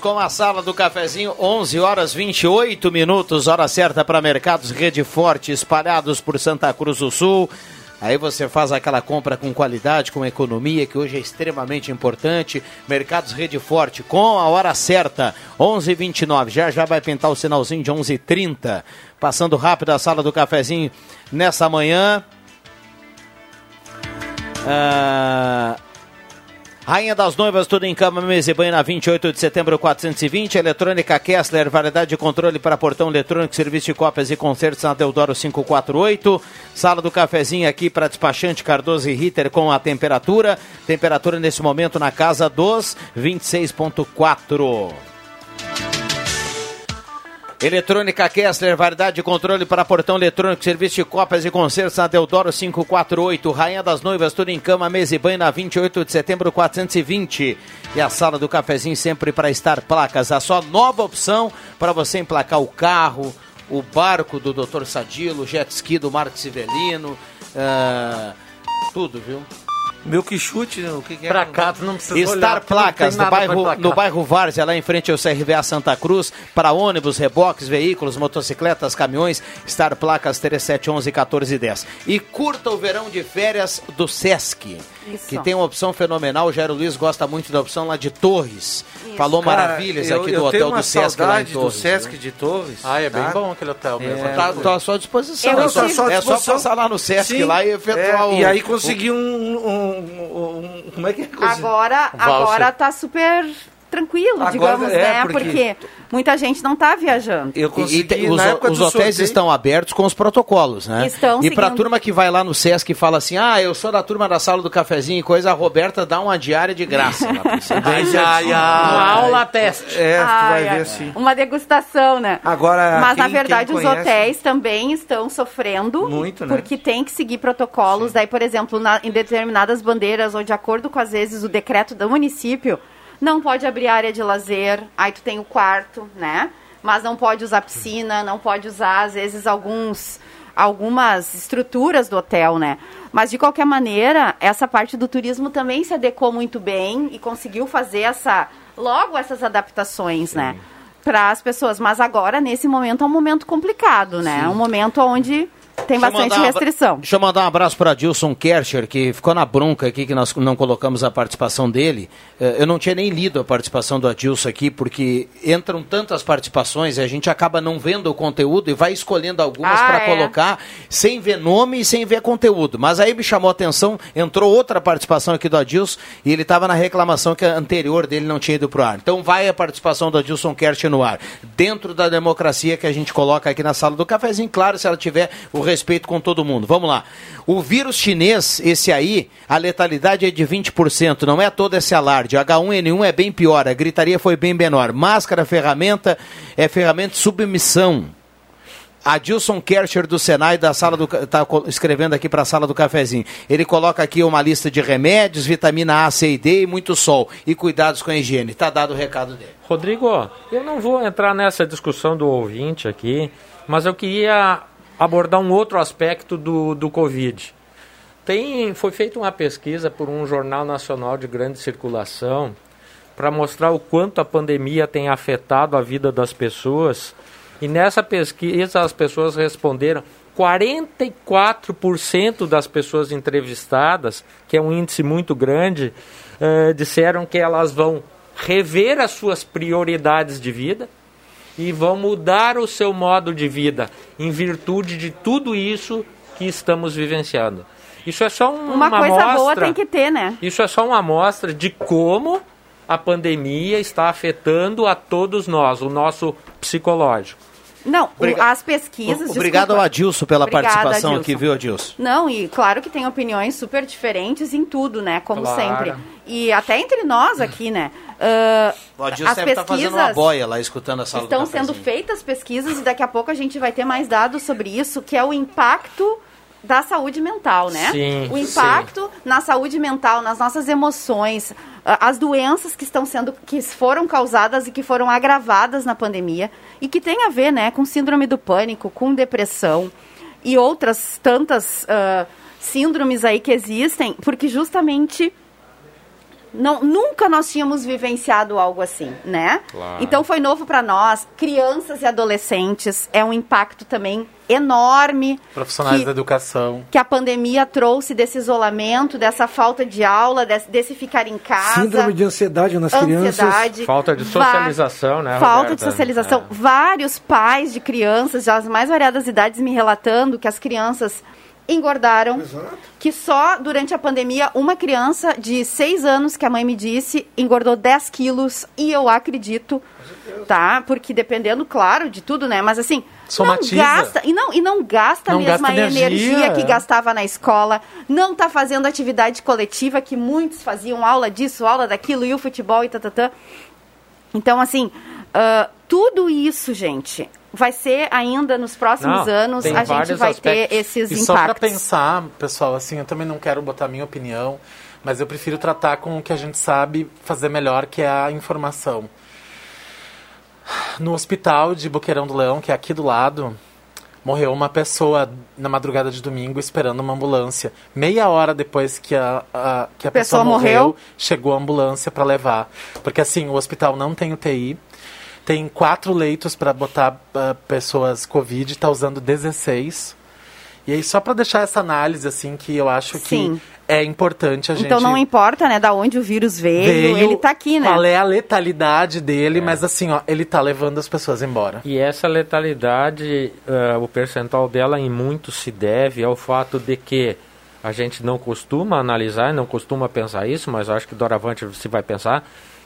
Speaker 1: Com a sala do cafezinho, 11 horas 28 minutos, hora certa para mercados Rede Forte espalhados por Santa Cruz do Sul. Aí você faz aquela compra com qualidade, com economia, que hoje é extremamente importante. Mercados Rede Forte, com a hora certa, 11h29. Já já vai pintar o sinalzinho de 11h30. Passando rápido a sala do cafezinho nessa manhã. Ah, Rainha das Noivas, tudo em cama, mesa e banho na 28 de setembro 420. Eletrônica Kessler, variedade de controle para portão eletrônico, serviço de cópias e concertos na Deodoro 548. Sala do cafezinho aqui para despachante Cardoso e Ritter com a temperatura. Temperatura nesse momento na casa dos 26,4. Eletrônica Kessler, variedade de controle para portão eletrônico, serviço de cópias e concertos na Deodoro 548. Rainha das Noivas, tudo em cama, mesa e banho na 28 de setembro 420. E a sala do cafezinho sempre para estar placas. A sua nova opção para você emplacar o carro, o barco do Dr. Sadilo, o jet ski do Marcos Civelino, ah, tudo, viu?
Speaker 4: Meu que chute, o que, que é?
Speaker 13: Pra cá, tu não precisa
Speaker 1: Estar
Speaker 13: olhar,
Speaker 1: Placas, no bairro, no bairro Várzea, lá em frente ao CRVA Santa Cruz, para ônibus, reboques, veículos, motocicletas, caminhões, Estar Placas 3711 1410. E curta o verão de férias do Sesc,
Speaker 6: Isso.
Speaker 1: que tem uma opção fenomenal. O Jairo Luiz gosta muito da opção lá de Torres. Falou
Speaker 4: Cara,
Speaker 1: maravilhas
Speaker 4: eu-
Speaker 1: aqui
Speaker 4: eu
Speaker 1: do hotel do Sesc lá em Torres.
Speaker 4: do Sesc
Speaker 1: né?
Speaker 4: de Torres.
Speaker 13: Ah, é bem
Speaker 4: tá?
Speaker 13: bom aquele hotel mesmo.
Speaker 4: É,
Speaker 1: Tá, tô à sua disposição.
Speaker 4: Eu
Speaker 1: é só, é só passar lá no Sesc
Speaker 4: Sim,
Speaker 1: lá e efetuar
Speaker 4: é,
Speaker 1: o...
Speaker 4: E aí
Speaker 1: o-
Speaker 4: consegui um, um- um- um- Como é que é?
Speaker 6: Agora, agora tá super tranquilo,
Speaker 4: Agora,
Speaker 6: digamos,
Speaker 4: é,
Speaker 6: né?
Speaker 4: porque-
Speaker 6: Porque... muita gente não tá viajando.
Speaker 4: Eu
Speaker 1: E- e tem- os,
Speaker 4: na
Speaker 1: os hotéis
Speaker 4: sorteio-
Speaker 1: estão abertos com os protocolos, né?
Speaker 6: Estão
Speaker 1: e pra
Speaker 6: seguindo.
Speaker 1: turma que vai lá no Sesc e fala assim: ah, eu sou da turma da sala do cafezinho e coisa, a Roberta dá uma diária de graça. lá pra você.
Speaker 4: Ai, ai,
Speaker 14: Uma
Speaker 4: ai.
Speaker 14: aula teste.
Speaker 4: É, tu vai
Speaker 6: Ai, ai,
Speaker 4: ver assim.
Speaker 6: Uma degustação, né?
Speaker 4: Agora,
Speaker 6: Mas, na
Speaker 4: quem-
Speaker 6: verdade,
Speaker 4: quem
Speaker 6: os
Speaker 4: conhece-
Speaker 6: hotéis também estão sofrendo.
Speaker 4: Muito, né?
Speaker 6: Porque tem que seguir protocolos. Daí, por exemplo, na- em determinadas bandeiras, ou de acordo com, às vezes, o decreto do município, não pode abrir área de lazer. Aí tu tem o quarto, né? Mas não pode usar piscina, não pode usar, às vezes, alguns algumas estruturas do hotel, né? Mas de qualquer maneira, essa parte do turismo também se adequou muito bem e conseguiu fazer essa logo essas adaptações, né? Para as pessoas. Mas agora, nesse momento, é um momento complicado, né? É um momento onde tem
Speaker 1: Deixa
Speaker 6: bastante
Speaker 1: mandar
Speaker 6: restrição.
Speaker 1: Deixa eu mandar um abraço para Dilson Kercher, que ficou na bronca aqui, que nós não colocamos a participação dele. Eh, Eu não tinha nem lido a participação do Adilson aqui, porque entram tantas participações e a gente acaba não vendo o conteúdo e vai escolhendo algumas
Speaker 6: Ah,
Speaker 1: para
Speaker 6: é.
Speaker 1: colocar sem ver nome e sem ver conteúdo. Mas aí me chamou a atenção, entrou outra participação aqui do Adilson e ele estava na reclamação que a anterior dele não tinha ido pro ar. Então vai a participação do Adilson Kercher no ar. Dentro da democracia que a gente coloca aqui na sala do cafezinho, claro, se ela tiver o respeito com todo mundo. Vamos lá. O vírus chinês, esse aí, a letalidade é de 20%, não é todo esse alarde. H1N1 é bem pior, a gritaria foi bem menor. Máscara, ferramenta, é ferramenta de submissão. Adilson Kercher do Senai da sala do está escrevendo aqui para a sala do cafezinho. Ele coloca aqui uma lista de remédios, vitamina A, C e D e muito sol e cuidados com a higiene. Tá dado o recado dele.
Speaker 14: Rodrigo, eu não vou entrar nessa discussão do ouvinte aqui, mas eu queria abordar um outro aspecto do, do Covid. Tem, foi feita uma pesquisa por um jornal nacional de grande circulação para mostrar o quanto a pandemia tem afetado a vida das pessoas. E nessa pesquisa as pessoas responderam 44% das pessoas entrevistadas, que é um índice muito grande, eh, disseram que elas vão rever as suas prioridades de vida e vão mudar o seu modo de vida em virtude de tudo isso que estamos vivenciando. Isso é só um-
Speaker 6: Uma,
Speaker 14: uma,
Speaker 6: coisa
Speaker 14: amostra.
Speaker 6: boa tem que ter, né?
Speaker 14: Isso é só uma amostra de como a pandemia está afetando a todos nós, o nosso psicológico.
Speaker 6: Não,
Speaker 1: Obriga-
Speaker 6: as pesquisas.
Speaker 1: Obrigado
Speaker 6: desculpa.
Speaker 1: ao Adilson pela
Speaker 6: Obrigada,
Speaker 1: participação
Speaker 6: Adilson.
Speaker 1: aqui, viu, Adilson?
Speaker 6: Não, e claro que tem opiniões super diferentes em tudo, né? Como
Speaker 1: Claro.
Speaker 6: sempre. E até entre nós aqui, né? Ah,
Speaker 1: O Adilson
Speaker 6: as
Speaker 1: deve estar fazendo uma
Speaker 6: pesquisas
Speaker 1: boia lá, escutando a sala
Speaker 6: estão
Speaker 1: do
Speaker 6: sendo feitas pesquisas e daqui a pouco a gente vai ter mais dados sobre isso, que é o impacto da saúde mental, né?
Speaker 14: Sim,
Speaker 6: o impacto na saúde mental, nas nossas emoções, as doenças que estão sendo, que foram causadas e que foram agravadas na pandemia e que tem a ver, né, com síndrome do pânico, com depressão e outras tantas ah, síndromes aí que existem, porque justamente Não, nunca nós tínhamos vivenciado algo assim, né?
Speaker 14: Claro.
Speaker 6: Então foi novo para nós, crianças e adolescentes, é um impacto também enorme
Speaker 13: Profissionais
Speaker 6: que,
Speaker 13: da educação.
Speaker 6: que a pandemia trouxe desse isolamento, dessa falta de aula, desse, desse ficar em casa.
Speaker 5: Síndrome de ansiedade nas crianças.
Speaker 6: Ansiedade.
Speaker 14: Falta de socialização, né,
Speaker 6: Falta
Speaker 14: Roberta?
Speaker 6: de socialização. Vários pais de crianças, das mais variadas idades, me relatando que as crianças engordaram. Que só durante a pandemia, uma criança de 6 anos, que a mãe me disse, engordou 10 quilos. E eu acredito, tá? Porque dependendo, claro, de tudo, né? Mas assim,
Speaker 13: Somatiza.
Speaker 6: não gasta. E não, e não gasta
Speaker 13: Não
Speaker 6: a mesma
Speaker 13: gasta energia,
Speaker 6: que gastava na escola. Não tá fazendo atividade coletiva, que muitos faziam aula disso, aula daquilo, e o futebol e tatatã. Então, assim, ah, tudo isso, gente, vai ser ainda nos próximos
Speaker 13: Não,
Speaker 6: anos, a gente vai
Speaker 13: aspectos.
Speaker 6: ter esses
Speaker 13: e só para
Speaker 6: impactos.
Speaker 13: pensar, pessoal, assim, eu também não quero botar minha opinião, mas eu prefiro tratar com o que a gente sabe fazer melhor, que é a informação. No hospital de Boqueirão do Leão, que é aqui do lado, morreu uma pessoa na madrugada de domingo esperando uma ambulância. Meia hora depois que a, a- que a pessoa,
Speaker 6: Pessoa morreu?
Speaker 13: morreu, chegou a ambulância para levar. Porque assim, o hospital não tem UTI, tem quatro leitos para botar ah, pessoas Covid, está usando 16. E aí, só para deixar essa análise, assim, que eu acho
Speaker 6: Sim.
Speaker 13: que é importante a gente
Speaker 6: Então não importa, né, da onde o vírus veio, ele tá aqui, né?
Speaker 13: qual é a letalidade dele, mas assim, ó, ele tá levando as pessoas embora.
Speaker 14: E essa letalidade, eh, o percentual dela em muito se deve ao fato de que a gente não costuma analisar, não costuma pensar isso, mas acho que doravante se vai pensar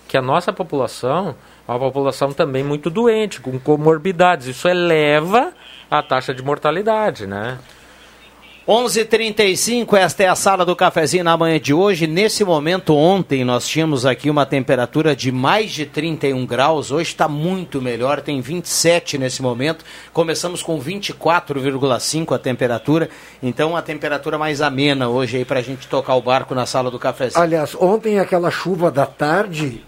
Speaker 14: que a nossa população é uma população também muito doente, com comorbidades. Isso eleva a taxa de mortalidade, né?
Speaker 1: 11:35 esta é a sala do cafezinho na manhã de hoje. Nesse momento, ontem, nós tínhamos aqui uma temperatura de mais de 31 graus. Hoje está muito melhor, tem 27 nesse momento. Começamos com 24,5 a temperatura. Então, a temperatura mais amena hoje aí para a gente tocar o barco na sala do cafezinho.
Speaker 5: Aliás, ontem aquela chuva da tarde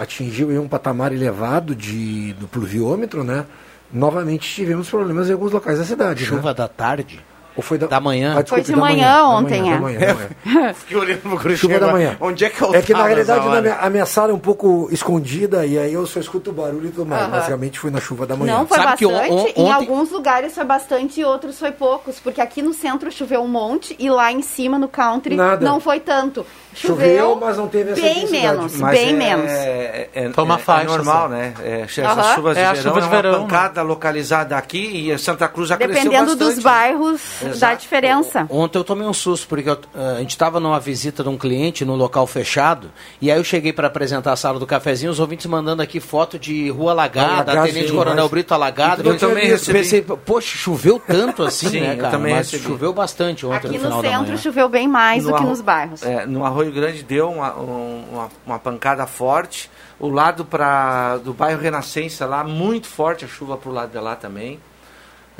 Speaker 5: atingiu um patamar elevado de, do pluviômetro, né? Novamente tivemos problemas em alguns locais da cidade.
Speaker 1: Chuva
Speaker 5: né?
Speaker 1: da tarde?
Speaker 5: Ou foi da,
Speaker 1: Da manhã?
Speaker 5: Ah, desculpe,
Speaker 6: Foi de
Speaker 5: da
Speaker 6: manhã
Speaker 5: da
Speaker 6: ontem,
Speaker 5: manhã,
Speaker 6: é.
Speaker 5: da manhã, da manhã.
Speaker 1: Fiquei olhando pro
Speaker 5: Chuva da manhã.
Speaker 1: Onde é que eu
Speaker 5: É que na realidade a minha sala é um pouco escondida e aí eu só escuto o barulho e tudo mais.
Speaker 6: Aham.
Speaker 5: Mas realmente foi na chuva da manhã.
Speaker 6: Não foi
Speaker 1: Sabe que
Speaker 6: bastante.
Speaker 1: on- on-
Speaker 6: Em
Speaker 1: ontem-
Speaker 6: alguns lugares foi bastante e outros foi poucos. Porque aqui no centro choveu um monte e lá em cima, no country,
Speaker 5: Nada.
Speaker 6: não foi tanto.
Speaker 5: Choveu, mas não teve essa
Speaker 6: bem menos,
Speaker 4: Mas
Speaker 6: bem
Speaker 4: é,
Speaker 6: menos.
Speaker 4: É, é,
Speaker 13: Foi uma
Speaker 4: é-
Speaker 13: faixa
Speaker 4: é normal, né? É, essas chuvas de
Speaker 13: É
Speaker 4: verão
Speaker 13: chuva de
Speaker 4: é uma
Speaker 13: verão, né?
Speaker 4: pancada localizada aqui e Santa Cruz já cresceu
Speaker 6: Dependendo
Speaker 4: bastante.
Speaker 6: dos bairros, dá
Speaker 4: Exato.
Speaker 6: diferença.
Speaker 1: Ontem eu tomei um susto, porque eu, eh, a gente estava numa visita de um cliente no local fechado, e aí eu cheguei para apresentar a sala do cafezinho, os ouvintes mandando aqui foto de rua alagada,
Speaker 5: Alagado,
Speaker 1: Tenente
Speaker 5: sim,
Speaker 1: Coronel
Speaker 5: mas-
Speaker 1: Brito alagado.
Speaker 4: Eu também recebi.
Speaker 1: Pensei, poxa, choveu tanto assim,
Speaker 4: Sim,
Speaker 1: né,
Speaker 4: eu
Speaker 1: cara?
Speaker 4: também
Speaker 1: Mas
Speaker 4: recebi.
Speaker 1: choveu bastante ontem
Speaker 6: Aqui
Speaker 1: no
Speaker 6: no centro
Speaker 1: manhã.
Speaker 6: choveu bem mais do que
Speaker 4: Arro-
Speaker 6: nos bairros.
Speaker 4: é, no Arroio Grande deu uma, um- uma, uma pancada forte. O lado pra, do bairro Renascença lá, muito forte a chuva pro lado de lá também.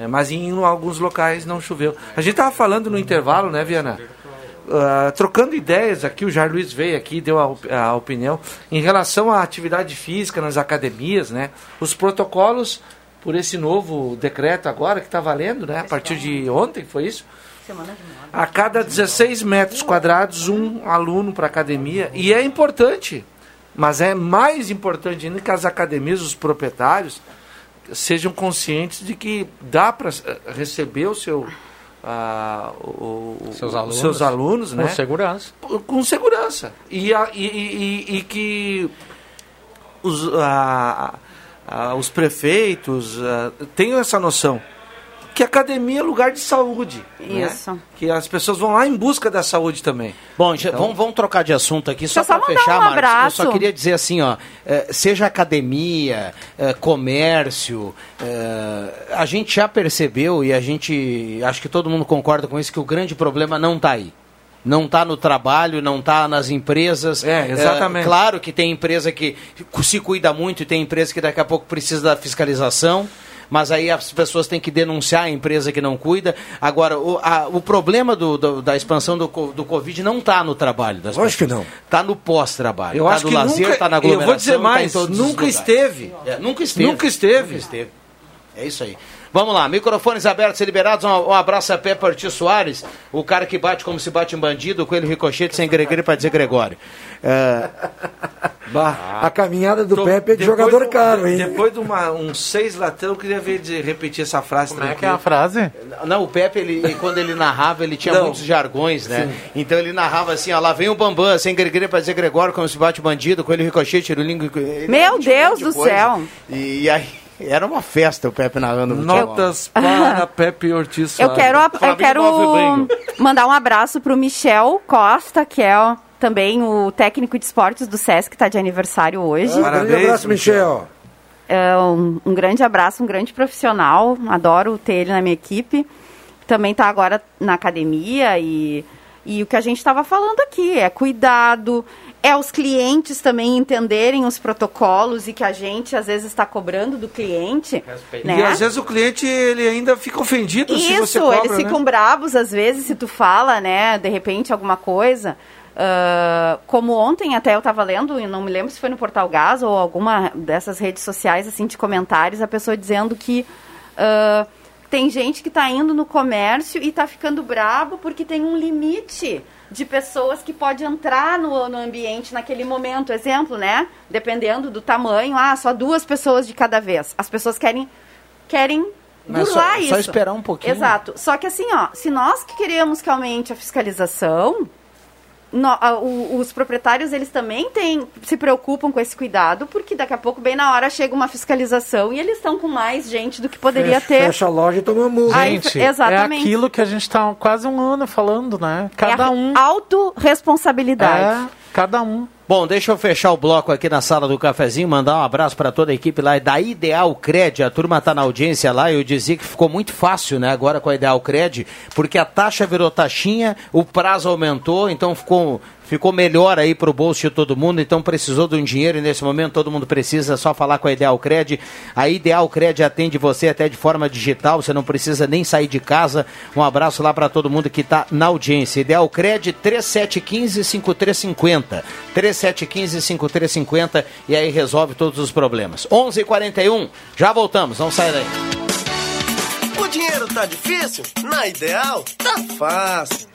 Speaker 4: É, mas em alguns locais não choveu. A gente tava falando no intervalo, né, Viana? Ah, trocando ideias aqui, o Jair Luiz veio aqui deu a, op- a opinião em relação à atividade física nas academias, né? Os protocolos por esse novo decreto agora que está valendo, né? A partir de ontem, foi isso? A cada 16 metros quadrados, um aluno para academia. E é importante, mas é mais importante ainda que as academias, os proprietários, sejam conscientes de que dá para receber o seu. ah, o-
Speaker 14: Seus
Speaker 4: os
Speaker 14: alunos.
Speaker 4: seus alunos,
Speaker 14: Com
Speaker 4: né?
Speaker 14: segurança.
Speaker 4: Com segurança. E, a- e, e- e- que os, a- a- os prefeitos ah, tenham essa noção que academia é lugar de saúde. né?
Speaker 6: Isso.
Speaker 4: Que as pessoas vão lá em busca da saúde também.
Speaker 1: Bom,
Speaker 4: Então-
Speaker 1: vamos, vamos trocar de assunto aqui, só
Speaker 6: eu
Speaker 1: para
Speaker 6: só mandar
Speaker 1: fechar,
Speaker 6: um
Speaker 1: Marcos. Eu só queria dizer assim, ó, eh, seja academia, eh, comércio, eh, a gente já percebeu e a gente, acho que todo mundo concorda com isso, que o grande problema não está aí. Não está no trabalho, não está nas empresas.
Speaker 4: É, exatamente.
Speaker 1: Eh, claro que tem empresa que se cuida muito e tem empresa que daqui a pouco precisa da fiscalização. Mas aí as pessoas têm que denunciar a empresa que não cuida. Agora, o, a- o problema do- do- da expansão do, do Covid não está no trabalho das
Speaker 5: Lógico que
Speaker 1: pessoas.
Speaker 5: não.
Speaker 1: Está no pós-trabalho.
Speaker 4: Eu
Speaker 1: tá
Speaker 4: acho
Speaker 1: no
Speaker 4: que
Speaker 1: lazer,
Speaker 4: nunca,
Speaker 1: tá na
Speaker 4: eu
Speaker 1: aglomeração.
Speaker 4: vou dizer
Speaker 1: tá
Speaker 4: mais,
Speaker 1: os
Speaker 4: nunca esteve.
Speaker 1: É, nunca esteve.
Speaker 4: Nunca esteve.
Speaker 1: Nunca esteve. É isso aí. Vamos lá, microfones abertos e liberados. Um, um abraço a Pepe Ortiz Soares, o cara que bate como se bate em bandido, com ele ricochete sem Gregório para dizer Gregório. É,
Speaker 5: Bah, a caminhada do
Speaker 4: Tô-
Speaker 5: Pepe é de jogador
Speaker 4: do-
Speaker 5: caro, hein?
Speaker 4: Depois de uma, uns seis latão, eu queria ver de repetir essa frase.
Speaker 13: Como é que é a frase?
Speaker 1: Não, o Pepe, ele, quando ele narrava, ele tinha
Speaker 4: Não.
Speaker 1: muitos jargões, né?
Speaker 4: Sim.
Speaker 1: Então ele narrava assim, ó, lá vem o Bambam, sem Gregório para dizer Gregório, como se bate bandido, com ele ricochete, tirulingo.
Speaker 6: Meu
Speaker 1: um
Speaker 6: Deus do
Speaker 1: coisa.
Speaker 6: céu.
Speaker 1: E, aí, era uma festa o Pepe narrando futebol.
Speaker 4: Notas para Pepe Ortiz
Speaker 6: Eu
Speaker 4: Soares.
Speaker 6: quero, eu
Speaker 1: Flamengo
Speaker 6: quero mandar um abraço pro Michel Costa, que é ó, também o técnico de esportes do SESC, que está de aniversário hoje.
Speaker 5: Ah, grande abraço, Michel.
Speaker 6: É, um, um grande abraço, um grande profissional. Adoro ter ele na minha equipe. Também está agora na academia e, e o que a gente estava falando aqui é cuidado, é os clientes também entenderem os protocolos e que a gente às vezes está cobrando do cliente. Né?
Speaker 4: E às vezes o cliente ele ainda fica ofendido se você
Speaker 6: Isso,
Speaker 4: cobra,
Speaker 6: eles
Speaker 4: né?
Speaker 6: ficam bravos às vezes se tu fala, né, de repente alguma coisa. Ah, como ontem até eu estava lendo, e não me lembro se foi no Portal Gás ou alguma dessas redes sociais, assim, de comentários, a pessoa dizendo que ah, tem gente que está indo no comércio e está ficando brabo porque tem um limite de pessoas que pode entrar no, no ambiente naquele momento. Exemplo, né? Dependendo do tamanho, ah, só duas pessoas de cada vez. As pessoas querem querem
Speaker 1: Mas só-
Speaker 6: burlar
Speaker 1: só
Speaker 6: isso.
Speaker 1: esperar um pouquinho.
Speaker 6: Exato. Só que assim, ó, se nós que queremos que aumente a fiscalização, no- a- o- os proprietários eles também têm, se preocupam com esse cuidado, porque daqui a pouco, bem na hora, chega uma fiscalização e eles estão com mais gente do que poderia
Speaker 5: fecha,
Speaker 6: ter.
Speaker 5: Fecha a loja e toma multa.
Speaker 6: Aí,
Speaker 13: Gente,
Speaker 6: exatamente.
Speaker 13: é aquilo que a gente está quase um ano falando, né? Cada
Speaker 6: é a
Speaker 13: um.
Speaker 6: autorresponsabilidade.
Speaker 13: É, cada um.
Speaker 1: Bom, deixa eu fechar o bloco aqui na sala do cafezinho, mandar um abraço para toda a equipe lá da Ideal Cred. A turma tá na audiência lá. Eu dizia que ficou muito fácil, né, agora com a Ideal Cred, porque a taxa virou taxinha, o prazo aumentou, então ficou ficou melhor aí pro bolso de todo mundo, então precisou de um dinheiro e nesse momento todo mundo precisa só falar com a Ideal Cred. A Ideal Cred atende você até de forma digital, você não precisa nem sair de casa. Um abraço lá para todo mundo que está na audiência. Ideal Cred 3715 5350. 3715 5350 e aí resolve todos os problemas. 11:41. Já voltamos, não sai daí.
Speaker 29: O dinheiro tá difícil? Na Ideal, tá fácil.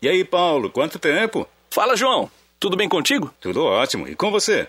Speaker 28: E aí, Paulo, quanto tempo? Fala, João. Tudo bem contigo? Tudo ótimo. E com você?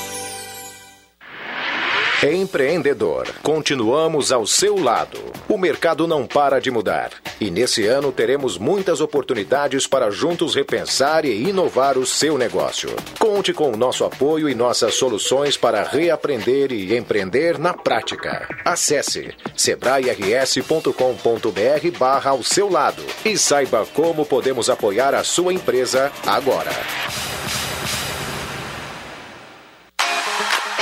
Speaker 23: Empreendedor, continuamos ao seu lado. O mercado não para de mudar. E nesse ano teremos muitas oportunidades para juntos repensar e inovar o seu negócio. Conte com o nosso apoio e nossas soluções para reaprender e empreender na prática. Acesse sebrae-rs.com.br barra ao seu lado e saiba como podemos apoiar a sua empresa agora.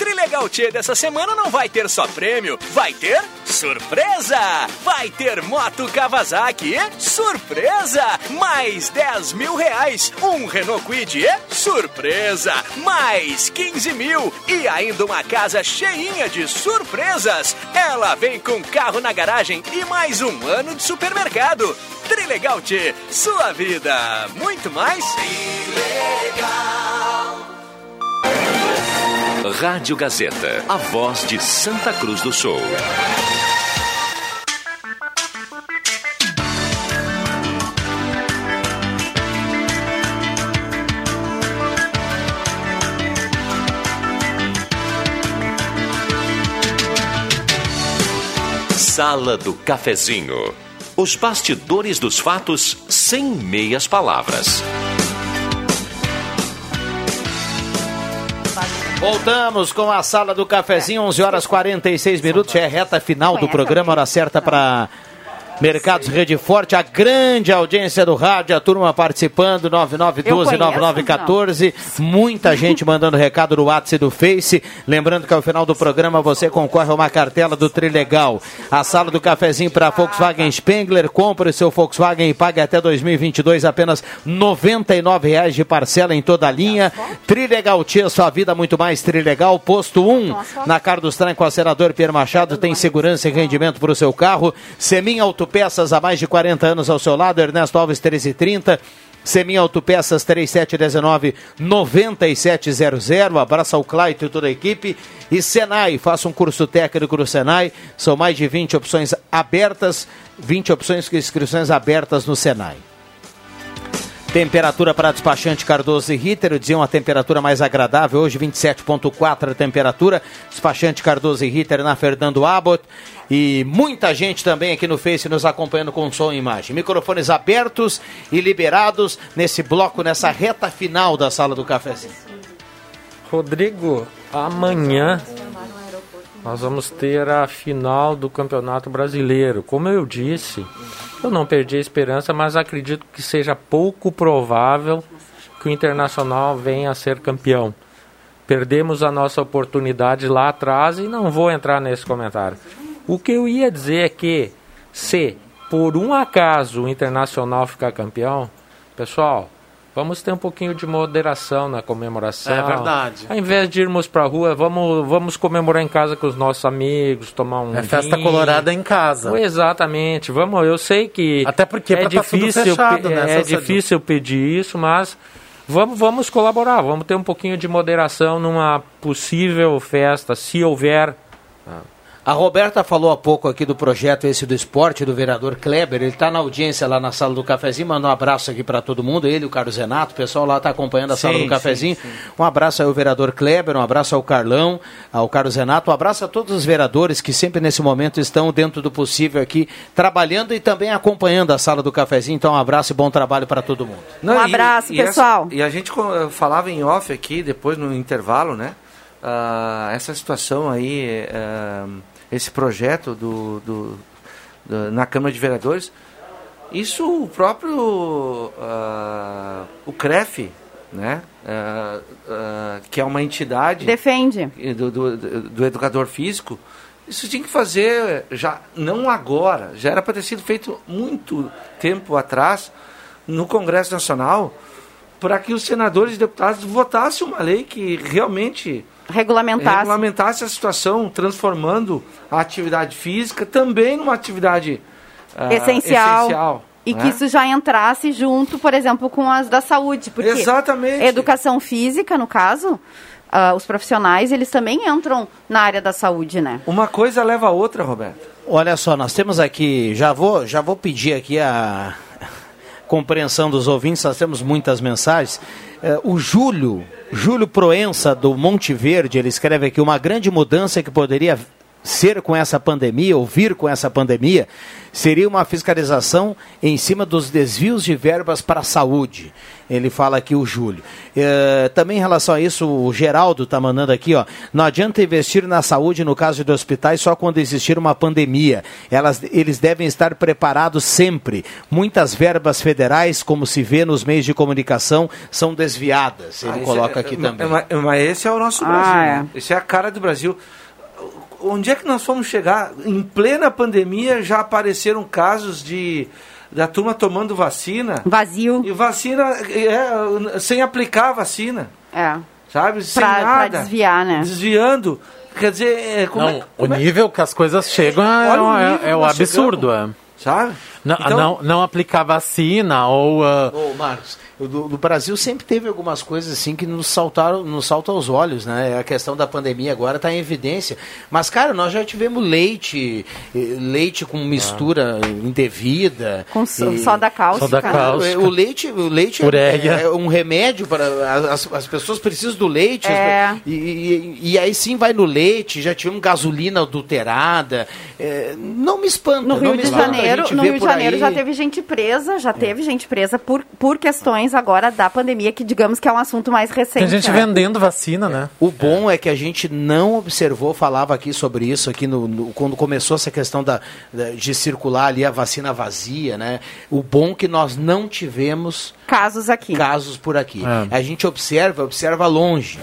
Speaker 30: Trilegal T dessa semana não vai ter só prêmio, vai ter surpresa! Vai ter moto Kawasaki, surpresa! Mais 10 mil reais, um Renault Kwid, surpresa! Mais 15 mil e ainda uma casa cheinha de surpresas! Ela vem com carro na garagem e mais um ano de supermercado. Trilegal T, sua vida, muito mais? Trilegal!
Speaker 12: Rádio Gazeta, a voz de Santa Cruz do Sul. Sala do Cafezinho. Os bastidores dos fatos sem meias palavras.
Speaker 1: Voltamos com a sala do cafezinho, 11 horas 46 minutos, é reta final do programa, hora certa para Mercados Rede Forte, a grande audiência do rádio, a turma participando, 9912-9914. Muita gente mandando recado no WhatsApp e do Face. Lembrando que ao final do programa você concorre a uma cartela do Trilegal. A sala do cafezinho para Volkswagen Spengler. Compre seu Volkswagen e pague até 2022 apenas R$ 99,00 de parcela em toda a linha. Trilegal Tia, sua vida muito mais Trilegal. Posto 1 na Carlos Tran com o senador Pierre Machado. Tem segurança e rendimento para o seu carro. Semin Auto Autopeças há mais de 40 anos ao seu lado, Ernesto Alves 1330. Semin Autopeças 3719-9700. Abraça o Claito e toda a equipe. E Senai, faça um curso técnico no Senai. São mais de 20 opções abertas, 20 opções com inscrições abertas no Senai. Temperatura para despachante Cardoso e Ritter, eu dizia uma temperatura mais agradável, hoje 27.4 a temperatura. Despachante Cardoso e Ritter na Fernando Abbott. E muita gente também aqui no Face nos acompanhando com som e imagem. Microfones abertos e liberados nesse bloco, nessa reta final da sala do cafezinho.
Speaker 14: Rodrigo, amanhã nós vamos ter a final do Campeonato Brasileiro. Como eu disse, eu não perdi a esperança, mas acredito que seja pouco provável que o Internacional venha a ser campeão. Perdemos a nossa oportunidade lá atrás e não vou entrar nesse comentário. O que eu ia dizer é que se por um acaso o Internacional ficar campeão, pessoal, Vamos ter um pouquinho de moderação na comemoração.
Speaker 13: É verdade.
Speaker 14: Ao invés de irmos para a rua, vamos, vamos comemorar em casa com os nossos amigos, tomar um
Speaker 13: É festa
Speaker 14: vinho.
Speaker 13: colorada em casa.
Speaker 14: Exatamente. Vamos, eu sei que
Speaker 13: Até porque
Speaker 14: é
Speaker 13: tá
Speaker 14: difícil,
Speaker 13: fechado,
Speaker 14: pe-
Speaker 13: né,
Speaker 14: é difícil pedir isso, mas vamos, vamos colaborar, vamos ter um pouquinho de moderação numa possível festa, se houver.
Speaker 1: A Roberta falou há pouco aqui do projeto esse do esporte do vereador Kleber. Ele está na audiência lá na sala do cafezinho. Manda um abraço aqui para todo mundo. Ele, o Carlos Renato, o pessoal lá está acompanhando a sala
Speaker 13: Sim,
Speaker 1: do cafezinho.
Speaker 13: sim, sim.
Speaker 1: Um abraço aí ao vereador Kleber, um abraço ao Carlão, ao Carlos Renato, um abraço a todos os vereadores que sempre nesse momento estão dentro do possível aqui, trabalhando e também acompanhando a sala do cafezinho. Então, um abraço e bom trabalho para todo mundo.
Speaker 6: Um abraço, pessoal.
Speaker 4: Essa, e a gente falava em off aqui, depois no intervalo, né? Ah, essa situação aí, ah, esse projeto do, do- do- na Câmara de Vereadores, isso o próprio ah, o CREF, né? Que é uma entidade
Speaker 6: Defende.
Speaker 4: do, do, do- do educador físico, isso tinha que fazer já não agora, já era para ter sido feito muito tempo atrás no Congresso Nacional para que os senadores e deputados votassem uma lei que realmente
Speaker 6: Regulamentar.
Speaker 4: regulamentar essa situação, transformando a atividade física também numa atividade ah,
Speaker 6: essencial.
Speaker 4: essencial,
Speaker 6: E
Speaker 4: né?
Speaker 6: que isso já entrasse junto, por exemplo, com as da saúde. Porque
Speaker 4: Exatamente.
Speaker 6: Educação física, no caso, ah, os profissionais, eles também entram na área da saúde, né?
Speaker 4: Uma coisa leva a outra, Roberto.
Speaker 1: Olha só, nós temos aqui, já vou, já vou pedir aqui a compreensão dos ouvintes, nós temos muitas mensagens. Eh, o Júlio, Júlio Proença do Monte Verde, ele escreve aqui uma grande mudança que poderia ser com essa pandemia, ou vir com essa pandemia, seria uma fiscalização em cima dos desvios de verbas para a saúde. Ele fala aqui o Júlio. Eh, também em relação a isso, o Geraldo está mandando aqui, ó. Não adianta investir na saúde no caso de hospitais só quando existir uma pandemia. Elas, eles devem estar preparados sempre. Muitas verbas federais, como se vê nos meios de comunicação, são desviadas. Ele
Speaker 4: Ah,
Speaker 1: coloca
Speaker 4: é-
Speaker 1: aqui
Speaker 4: é-
Speaker 1: também.
Speaker 4: Mas, mas esse é o nosso
Speaker 6: Ah,
Speaker 4: Brasil.
Speaker 6: é.
Speaker 4: né? Esse é a cara do Brasil. Onde é que nós fomos chegar? Em plena pandemia já apareceram casos de da turma tomando vacina.
Speaker 6: Vazio.
Speaker 4: E vacina é, sem aplicar a vacina.
Speaker 6: É.
Speaker 4: Sabe? Sem
Speaker 6: Pra- pra
Speaker 4: nada.
Speaker 6: desviar, né?
Speaker 4: Desviando. Quer dizer, é, como
Speaker 13: Não,
Speaker 4: é-
Speaker 13: o
Speaker 4: como é-
Speaker 13: nível que as coisas chegam é,
Speaker 4: o
Speaker 13: é-
Speaker 4: nível
Speaker 13: é o
Speaker 4: nós
Speaker 13: absurdo. É.
Speaker 4: Sabe?
Speaker 13: Não,
Speaker 4: Então-
Speaker 13: não, não aplicar vacina ou. ah,
Speaker 1: Ô, Marcos, do, do Brasil sempre teve algumas coisas assim que nos saltaram, nos saltam aos olhos, né? A questão da pandemia agora está em evidência. Mas, cara, nós já tivemos leite, eh, leite com mistura indevida.
Speaker 6: Com so-
Speaker 1: e-
Speaker 6: soda cáustica.
Speaker 13: Soda cáustica.
Speaker 1: O leite, o leite é, é um remédio para as, as pessoas precisam do leite.
Speaker 6: É.
Speaker 1: as- E, e- e aí sim vai no leite, já tivemos gasolina adulterada. É, não me espanta.
Speaker 6: No
Speaker 1: não
Speaker 6: Rio
Speaker 1: me
Speaker 6: de Janeiro, no Rio de Janeiro
Speaker 1: aí-
Speaker 6: já teve gente presa, já teve gente presa por, por questões agora da pandemia, que digamos que é um assunto mais recente.
Speaker 13: Tem gente
Speaker 6: né?
Speaker 13: vendendo vacina, né?
Speaker 1: O bom é que a gente não observou, falava aqui sobre isso, aqui no, no- quando começou essa questão da, da- de circular ali a vacina vazia, né? O bom é que nós não tivemos
Speaker 6: casos aqui.
Speaker 1: Casos por aqui.
Speaker 13: É.
Speaker 1: A gente observa, observa longe.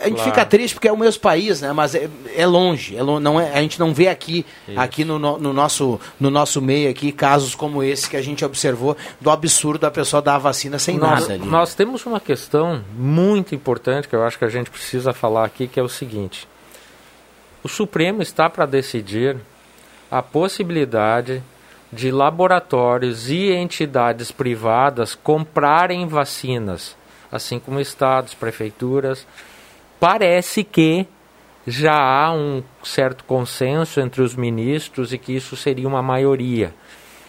Speaker 1: A gente
Speaker 14: Claro.
Speaker 1: fica triste porque é o mesmo país, né? Mas é, é longe, é lo- não é, a gente não vê aqui, aqui no, no- no nosso, no nosso meio aqui casos como esse que a gente observou do absurdo da pessoa dar a vacina sem
Speaker 14: nós,
Speaker 1: nada ali.
Speaker 14: nós temos uma questão muito importante que eu acho que a gente precisa falar aqui, que é o seguinte: o Supremo está para decidir a possibilidade de laboratórios e entidades privadas comprarem vacinas, assim como estados, prefeituras. Parece que já há um certo consenso entre os ministros e que isso seria uma maioria.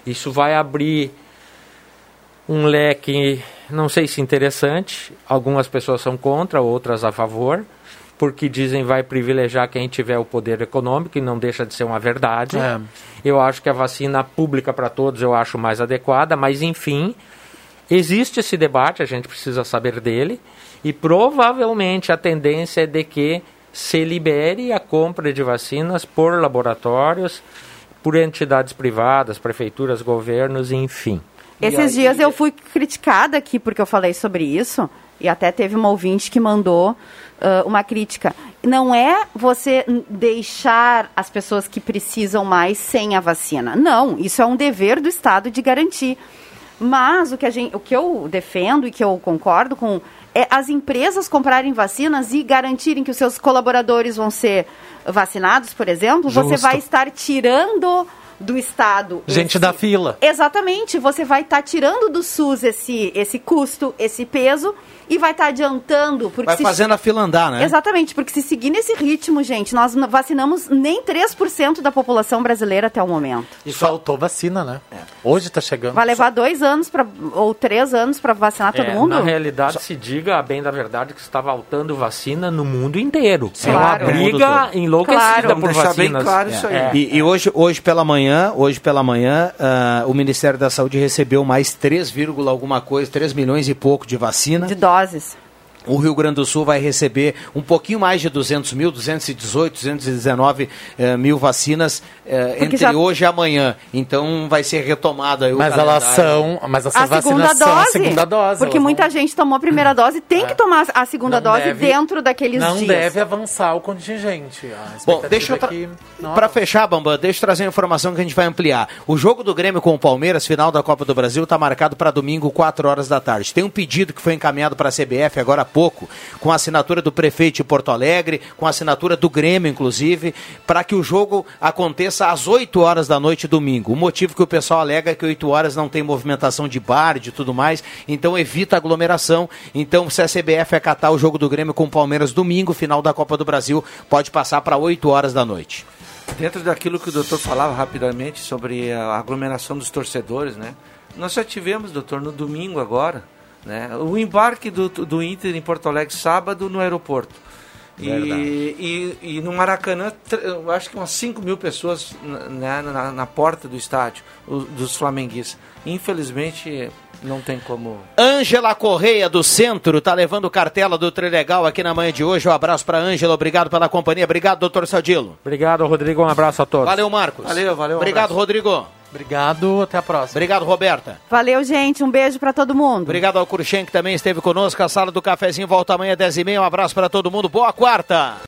Speaker 14: Isso vai abrir um leque, não sei se interessante. Algumas pessoas são contra, outras a favor, porque dizem vai privilegiar quem tiver o poder econômico e não deixa de ser uma verdade.
Speaker 13: É.
Speaker 14: Eu acho que a vacina pública para todos eu acho mais adequada, mas enfim, existe esse debate, a gente precisa saber dele e provavelmente a tendência é de que se libere a compra de vacinas por laboratórios, por entidades privadas, prefeituras, governos, enfim.
Speaker 6: Esses dias eu fui criticada aqui porque eu falei sobre isso e até teve uma ouvinte que mandou ah, uma crítica. Não é você deixar as pessoas que precisam mais sem a vacina. Não, isso é um dever do Estado de garantir. Mas o que, a gente, o que eu defendo e que eu concordo com é as empresas comprarem vacinas e garantirem que os seus colaboradores vão ser vacinados, por exemplo, você
Speaker 13: Justo.
Speaker 6: vai estar tirando do Estado
Speaker 13: Gente
Speaker 6: esse-
Speaker 13: da fila.
Speaker 6: Exatamente, você vai estar tirando do SUS esse, esse custo, esse peso e vai estar adiantando. Porque
Speaker 1: Vai
Speaker 6: se-
Speaker 1: fazendo a fila andar, né?
Speaker 6: Exatamente, porque se seguir nesse ritmo, gente, nós vacinamos nem 3% da população brasileira até o momento.
Speaker 13: E faltou vacina, né? Hoje tá chegando.
Speaker 6: Vai levar dois anos pra, ou três anos para vacinar todo
Speaker 14: É,
Speaker 6: mundo?
Speaker 14: Na realidade, se diga, a bem da verdade, que está faltando vacina no mundo inteiro. É
Speaker 6: Claro.
Speaker 14: uma briga enlouquecida
Speaker 6: Claro.
Speaker 14: por
Speaker 4: deixar bem
Speaker 14: vacinas.
Speaker 4: claro isso aí.
Speaker 14: É.
Speaker 1: E, e hoje, hoje pela manhã, hoje pela manhã, ah, o Ministério da Saúde recebeu mais 3, vírgula alguma coisa, 3 milhões e pouco de vacina.
Speaker 6: De doses.
Speaker 1: O Rio Grande do Sul vai receber um pouquinho mais de 200 mil, 218, 219 eh, mil vacinas eh, entre
Speaker 6: já-
Speaker 1: hoje e amanhã. Então vai ser retomada aí o
Speaker 13: Mas elas
Speaker 1: calendário.
Speaker 13: são. Mas essas
Speaker 6: A segunda
Speaker 13: vacinas são a
Speaker 6: dose.
Speaker 13: segunda dose.
Speaker 6: Porque
Speaker 13: elas
Speaker 6: muita gente tomou a primeira dose, tem que tomar a segunda
Speaker 13: Não
Speaker 6: dose
Speaker 13: deve-
Speaker 6: dentro daqueles
Speaker 13: Não
Speaker 6: dias.
Speaker 13: deve avançar o contingente. A
Speaker 1: Bom, deixa eu
Speaker 13: é
Speaker 1: tra-
Speaker 13: não
Speaker 1: Para fechar, Bambam, deixa eu trazer uma informação que a gente vai ampliar. O jogo do Grêmio com o Palmeiras, final da Copa do Brasil, está marcado para domingo, 4 horas da tarde. Tem um pedido que foi encaminhado para a CBF agora pouco, com a assinatura do prefeito de Porto Alegre, com a assinatura do Grêmio, inclusive, para que o jogo aconteça às 8 horas da noite domingo. O motivo que o pessoal alega é que 8 horas não tem movimentação de bar, de tudo mais, então evita aglomeração. Então, se a CBF acatar o jogo do Grêmio com o Palmeiras domingo, final da Copa do Brasil, pode passar para 8 horas da noite.
Speaker 4: Dentro daquilo que o doutor falava rapidamente sobre a aglomeração dos torcedores, né? Nós já tivemos, doutor, no domingo agora, né? O embarque do, do Inter em Porto Alegre sábado no aeroporto. E, e, e, no Maracanã, eu acho que umas 5 mil pessoas né, na, na, porta do estádio, os, dos flamenguistas. Infelizmente, não tem como.
Speaker 1: Ângela Correia do Centro tá levando cartela do Trilegal aqui na manhã de hoje. Um abraço para Ângela, obrigado pela companhia. Obrigado, doutor Sadilo.
Speaker 14: Obrigado, Rodrigo. Um abraço a todos.
Speaker 1: Valeu, Marcos.
Speaker 4: Valeu, valeu. Um
Speaker 1: obrigado,
Speaker 4: abraço.
Speaker 1: Rodrigo.
Speaker 13: Obrigado, até a próxima.
Speaker 1: Obrigado, Roberta.
Speaker 6: Valeu, gente. Um beijo para todo mundo.
Speaker 1: Obrigado ao Cruxem, que também esteve conosco. A sala do cafezinho volta amanhã às 10h30. Um abraço para todo mundo. Boa quarta.